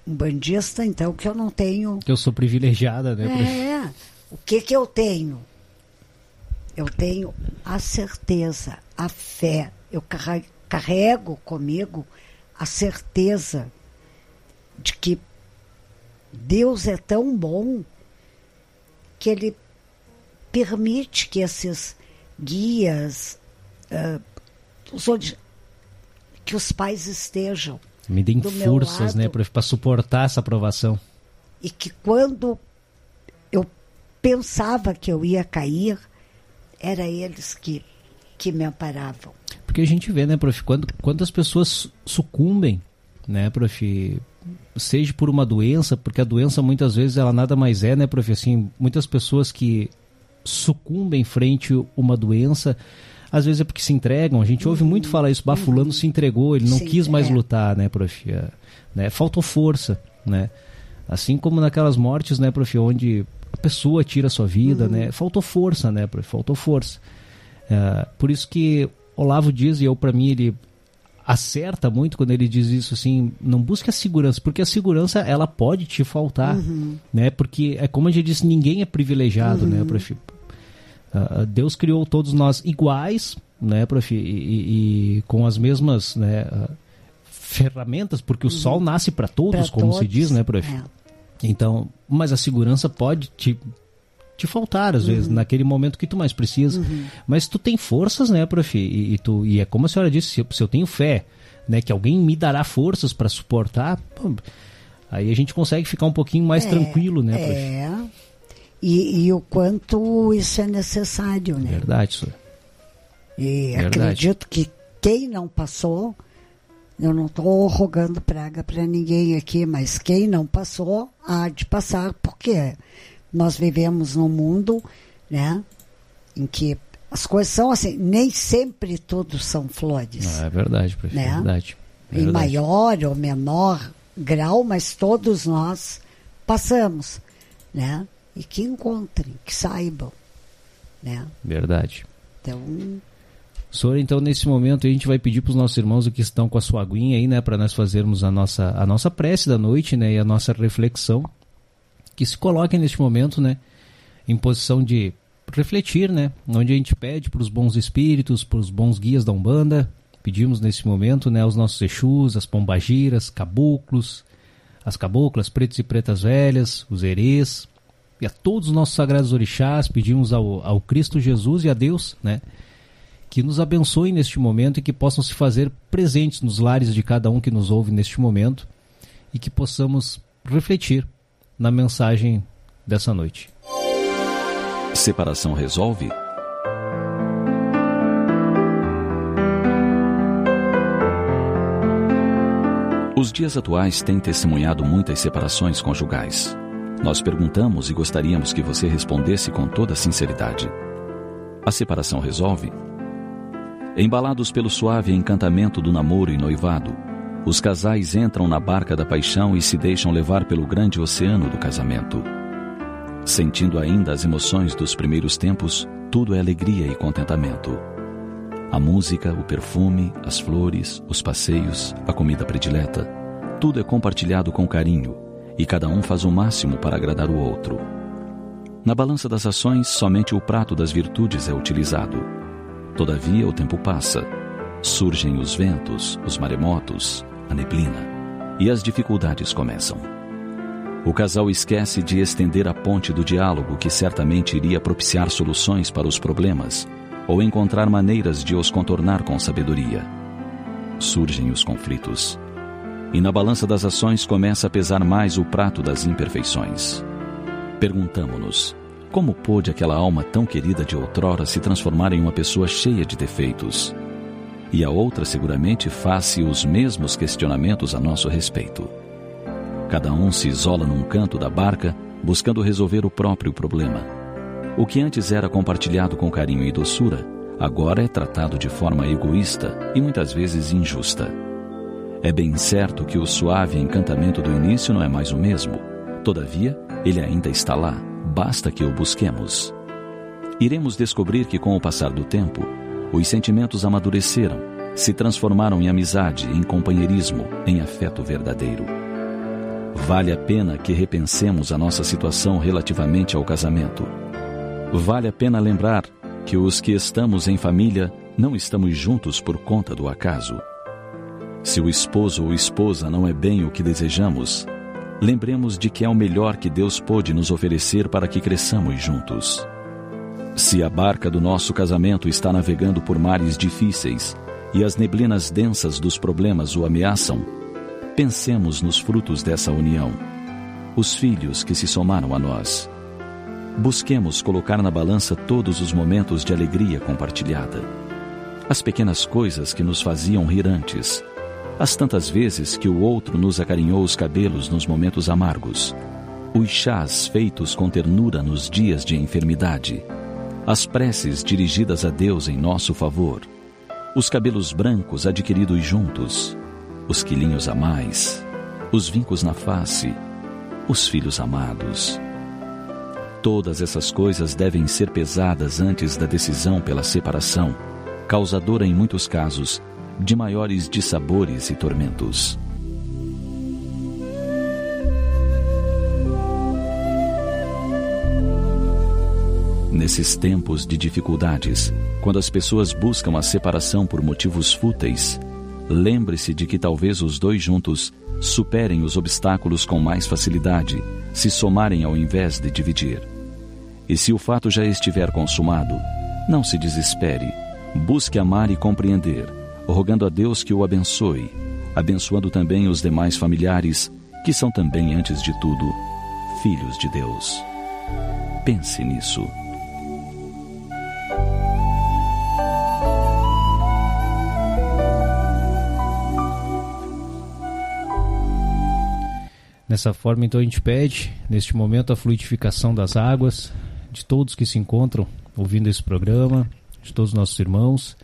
um bandista, então que eu não tenho Que eu sou privilegiada, né, é. O que que eu tenho? Eu tenho a certeza, a fé. Eu carrego comigo a certeza de que Deus é tão bom que Ele permite que esses guias, ah, os que os pais estejam Me deem forças, lado- né, para suportar essa aprovação. e que quando pensava que eu ia cair, era eles que, que me amparavam. Porque a gente vê, né, prof, quando, quando as pessoas su- sucumbem, né, prof, seja por uma doença, porque a doença muitas vezes ela nada mais é, né, prof, assim, muitas pessoas que sucumbem frente a uma doença, às vezes é porque se entregam, a gente ouve muito falar isso, bah, fulano se entregou, ele não Sim, quis mais é. lutar, né, prof, né, faltou força, né, assim como naquelas mortes, né, prof, onde pessoa tira a sua vida, né, faltou força, né, faltou força. É, por isso que Olavo diz, e eu para mim ele acerta muito quando ele diz isso assim, não busque a segurança, porque a segurança ela pode te faltar, né? Porque é como a gente disse, ninguém é privilegiado, né, prof? Ah, Deus criou todos nós iguais, né, prof? E, e- e com as mesmas, né, ah, ferramentas, porque o sol nasce para todos, Pra como se todos. diz, né, prof? É. Então, mas a segurança pode te, te faltar, às vezes, naquele momento que tu mais precisa. Mas tu tem forças, né, prof? E, e tu, e é como a senhora disse, se eu, se eu tenho fé, né, que alguém me dará forças para suportar, pô, aí a gente consegue ficar um pouquinho mais É, tranquilo, né, prof? É. E, e o quanto isso é necessário, né? Verdade, senhor. E Verdade. acredito que quem não passou, eu não estou rogando praga para ninguém aqui, mas quem não passou há de passar, porque nós vivemos num mundo, né, em que as coisas são assim, nem sempre tudo são flores. Ah, é verdade, prof. Né? É verdade. É em verdade. maior ou menor grau, mas todos nós passamos, né? E que encontrem, que saibam, né? Verdade. Então, Senhor, então nesse momento a gente vai pedir para os nossos irmãos que estão com a sua aguinha aí, né, para nós fazermos a nossa, a nossa prece da noite, né, e a nossa reflexão, que se coloquem neste momento, né, em posição de refletir, né, onde a gente pede para os bons espíritos, para os bons guias da Umbanda, pedimos nesse momento, né, aos nossos Exus, as pombagiras, caboclos, as caboclas, pretos e pretas velhas, os herês, e a todos os nossos sagrados orixás, pedimos ao, ao Cristo Jesus e a Deus, né, que nos abençoe neste momento e que possam se fazer presentes nos lares de cada um que nos ouve neste momento e que possamos refletir na mensagem dessa noite. Separação resolve? Os dias atuais têm testemunhado muitas separações conjugais. Nós perguntamos e gostaríamos que você respondesse com toda sinceridade. A separação resolve? Embalados pelo suave encantamento do namoro e noivado, os casais entram na barca da paixão e se deixam levar pelo grande oceano do casamento. Sentindo ainda as emoções dos primeiros tempos, tudo é alegria e contentamento. A música, o perfume, as flores, os passeios, a comida predileta, tudo é compartilhado com carinho e cada um faz o máximo para agradar o outro. Na balança das ações, somente o prato das virtudes é utilizado. Todavia, o tempo passa. Surgem os ventos, os maremotos, a neblina. e as dificuldades começam. O casal esquece de estender a ponte do diálogo que certamente iria propiciar soluções para os problemas ou encontrar maneiras de os contornar com sabedoria. Surgem os conflitos. E na balança das ações começa a pesar mais o prato das imperfeições. Perguntamo-nos: como pôde aquela alma tão querida de outrora se transformar em uma pessoa cheia de defeitos? E a outra seguramente faz-se os mesmos questionamentos a nosso respeito. Cada um se isola num canto da barca, buscando resolver o próprio problema. O que antes era compartilhado com carinho e doçura, agora é tratado de forma egoísta e muitas vezes injusta. É bem certo que o suave encantamento do início não é mais o mesmo. Todavia, ele ainda está lá, basta que o busquemos. Iremos descobrir que, com o passar do tempo, os sentimentos amadureceram, se transformaram em amizade, em companheirismo, em afeto verdadeiro. Vale a pena que repensemos a nossa situação relativamente ao casamento. Vale a pena lembrar que os que estamos em família não estamos juntos por conta do acaso. Se o esposo ou esposa não é bem o que desejamos, lembremos de que é o melhor que Deus pôde nos oferecer para que cresçamos juntos. Se a barca do nosso casamento está navegando por mares difíceis e as neblinas densas dos problemas o ameaçam, pensemos nos frutos dessa união, os filhos que se somaram a nós. Busquemos colocar na balança todos os momentos de alegria compartilhada, as pequenas coisas que nos faziam rir antes as tantas vezes que o outro nos acarinhou os cabelos nos momentos amargos, os chás feitos com ternura nos dias de enfermidade, as preces dirigidas a Deus em nosso favor, os cabelos brancos adquiridos juntos, os quilinhos a mais, os vincos na face, os filhos amados. Todas essas coisas devem ser pesadas antes da decisão pela separação, causadora em muitos casos de maiores dissabores e tormentos. Nesses tempos de dificuldades, quando as pessoas buscam a separação por motivos fúteis, lembre-se de que talvez os dois juntos superem os obstáculos com mais facilidade, se somarem ao invés de dividir. E se o fato já estiver consumado, não se desespere, busque amar e compreender rogando a Deus que o abençoe, abençoando também os demais familiares, que são também, antes de tudo, filhos de Deus. Pense nisso. Dessa forma, então, a gente pede, neste momento, a fluidificação das águas, de todos que se encontram ouvindo esse programa, de todos os nossos irmãos,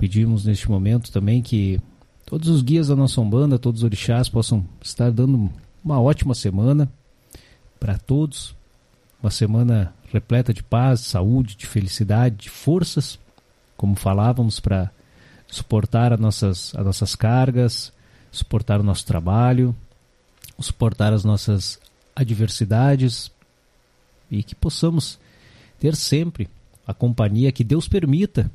Pedimos neste momento também que todos os guias da nossa Umbanda, todos os orixás possam estar dando uma ótima semana para todos. Uma semana repleta de paz, de saúde, de felicidade, de forças, como falávamos, para suportar as nossas, as nossas cargas, suportar o nosso trabalho, suportar as nossas adversidades e que possamos ter sempre a companhia que Deus permita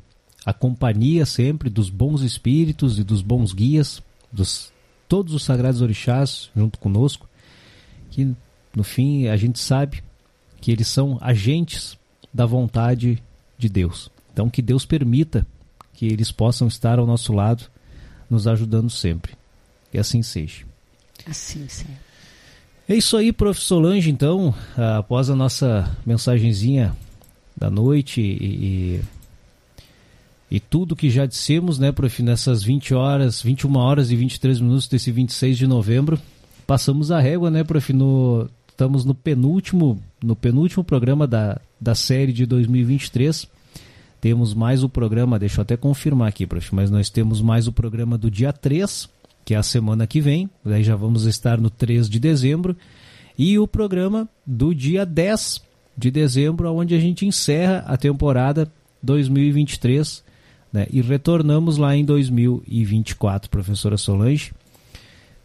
a companhia sempre dos bons espíritos e dos bons guias, dos todos os sagrados orixás junto conosco, que no fim a gente sabe que eles são agentes da vontade de Deus. Então que Deus permita que eles possam estar ao nosso lado, nos ajudando sempre. Que assim seja. Assim seja. É isso aí, Prof. Solange, então, após a nossa mensagenzinha da noite e, e tudo que já dissemos, né, prof, nessas 20 horas, 21 horas e 23 minutos desse 26 de novembro, passamos a régua, né, prof, no, estamos no penúltimo, no penúltimo programa da, da série de 2023. Temos mais o programa, deixa eu até confirmar aqui, prof, mas nós temos mais o programa do dia 3, que é a semana que vem, daí já vamos estar no 3 de dezembro, e o programa do dia 10 de dezembro, onde a gente encerra a temporada 2023 né? E retornamos lá em 2024, professora Solange.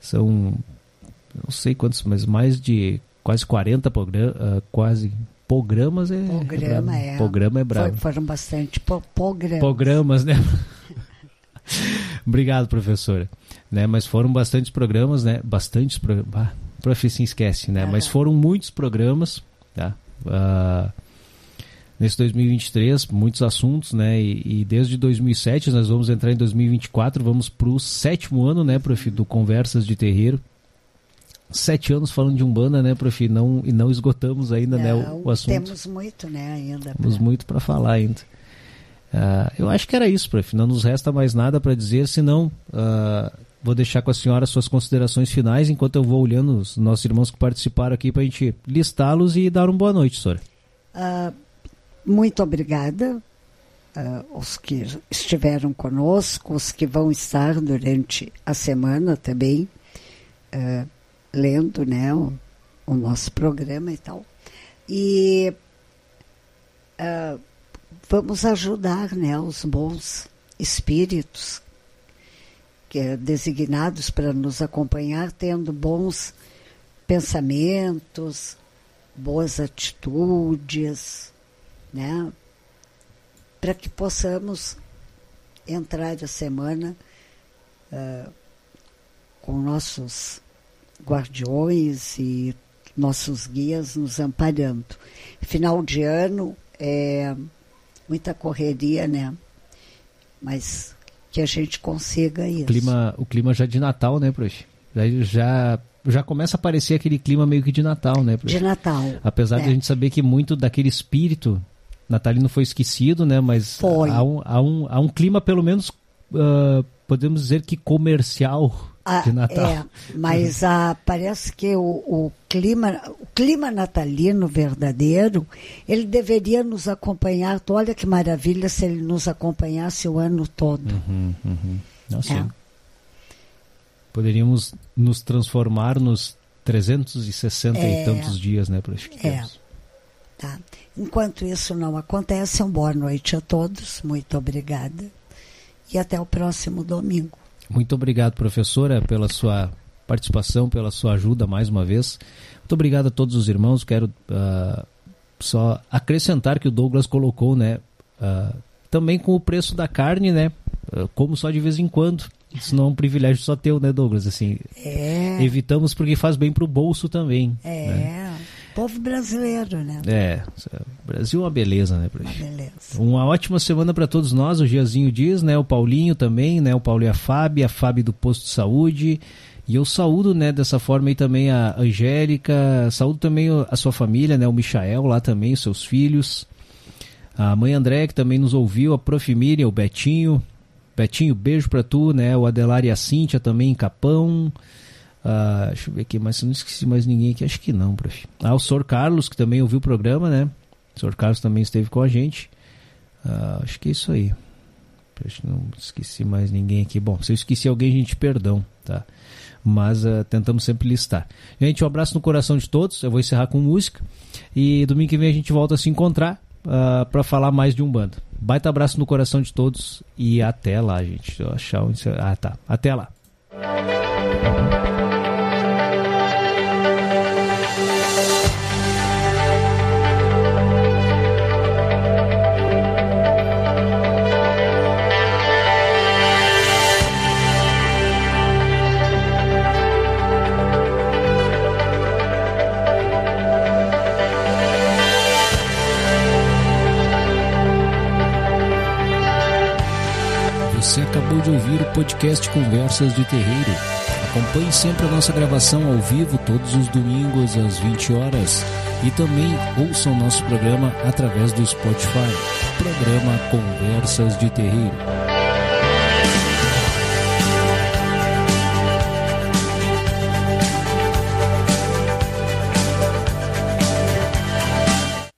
São, não sei quantos, mas mais de quase 40 programa, uh, quase programas é programa é, é programa é bravo. foram bastante po programas. Programas, né? Obrigado, professora. né? Mas foram bastantes programas, né? Bastantes programas. Ah, prof, se esquece, né? Mas foram muitos programas, tá? Uh, nesse 2023, muitos assuntos, né? E, e, desde 2007, nós vamos entrar em 2024, vamos para o sétimo ano, né, prof, do Conversas de Terreiro. Sete anos falando de Umbanda, né, prof? Não, e não esgotamos ainda não, né, o, o, assunto. Temos muito, né, ainda. Temos pra... muito para falar ainda. Uh, eu acho que era isso, prof. Não nos resta mais nada para dizer, senão uh, vou deixar com a senhora suas considerações finais enquanto eu vou olhando os nossos irmãos que participaram aqui para a gente listá-los e dar uma boa noite, senhora. Uh, muito obrigada aos que estiveram conosco, os que vão estar durante a semana também lendo né, o, o nosso programa e tal. E uh, vamos ajudar né, os bons espíritos que é designados para nos acompanhar, tendo bons pensamentos, boas atitudes, né? Para que possamos entrar a semana uh, com nossos guardiões e nossos guias nos amparando. Final de ano é muita correria, né? Mas que a gente consiga isso. O clima, o clima já de Natal, né, Prox? Já, já, já começa a aparecer aquele clima meio que de Natal, né, Prox? De Natal. Apesar é. de a gente saber que muito daquele espírito natalino foi esquecido, né? Mas foi. Há, um, há, um, há um clima, pelo menos, uh, podemos dizer que comercial ah, de Natal. É, mas ah, parece que o, o, clima, o clima natalino verdadeiro, ele deveria nos acompanhar. Olha que maravilha se ele nos acompanhasse o ano todo. Uhum, uhum. É. Poderíamos nos transformar nos 360 é, e tantos dias, né? Para é. Tá. Enquanto isso não acontece, uma boa noite a todos. Muito obrigada. E até o próximo domingo. Muito obrigado, professora, pela sua participação, pela sua ajuda mais uma vez. Muito obrigado a todos os irmãos. Quero uh, só acrescentar que o Douglas colocou, né? Uh, também com o preço da carne, né? Uh, como só de vez em quando. Isso não é um privilégio só teu, né, Douglas? Assim, é. evitamos porque faz bem para o bolso também. É. Né? Povo brasileiro, né? É, Brasil é uma beleza, né? Uma beleza. Uma ótima semana para todos nós, o Giazinho diz, né? O Paulinho também, né? O Paulo e a Fábio, a Fábio do Posto de Saúde. E eu saúdo, né, dessa forma aí também a Angélica, saúdo também a sua família, né? O Michael lá também, os seus filhos. A mãe André, que também nos ouviu, a Prof. Miriam, o Betinho. Betinho, beijo pra tu, né? O Adelar e a Cíntia também em Capão. Ah, deixa eu ver aqui, mas não esqueci mais ninguém aqui, acho que não, prof. Ah, o Sr. Carlos, que também ouviu o programa, né? O Sr. Carlos também esteve com a gente. Ah, acho que é isso aí. Acho que não esqueci mais ninguém aqui. Bom, se eu esqueci alguém, gente, perdão, tá? Mas uh, tentamos sempre listar. Gente, um abraço no coração de todos. Eu vou encerrar com música. E domingo que vem a gente volta a se encontrar uh, para falar mais de um bando. Baita abraço no coração de todos e até lá, gente. Deixa eu achar. Ah, tá. Até lá. Acabou de ouvir o podcast Conversas de Terreiro. Acompanhe sempre a nossa gravação ao vivo todos os domingos às 20 horas e também ouça o nosso programa através do Spotify. Programa Conversas de Terreiro.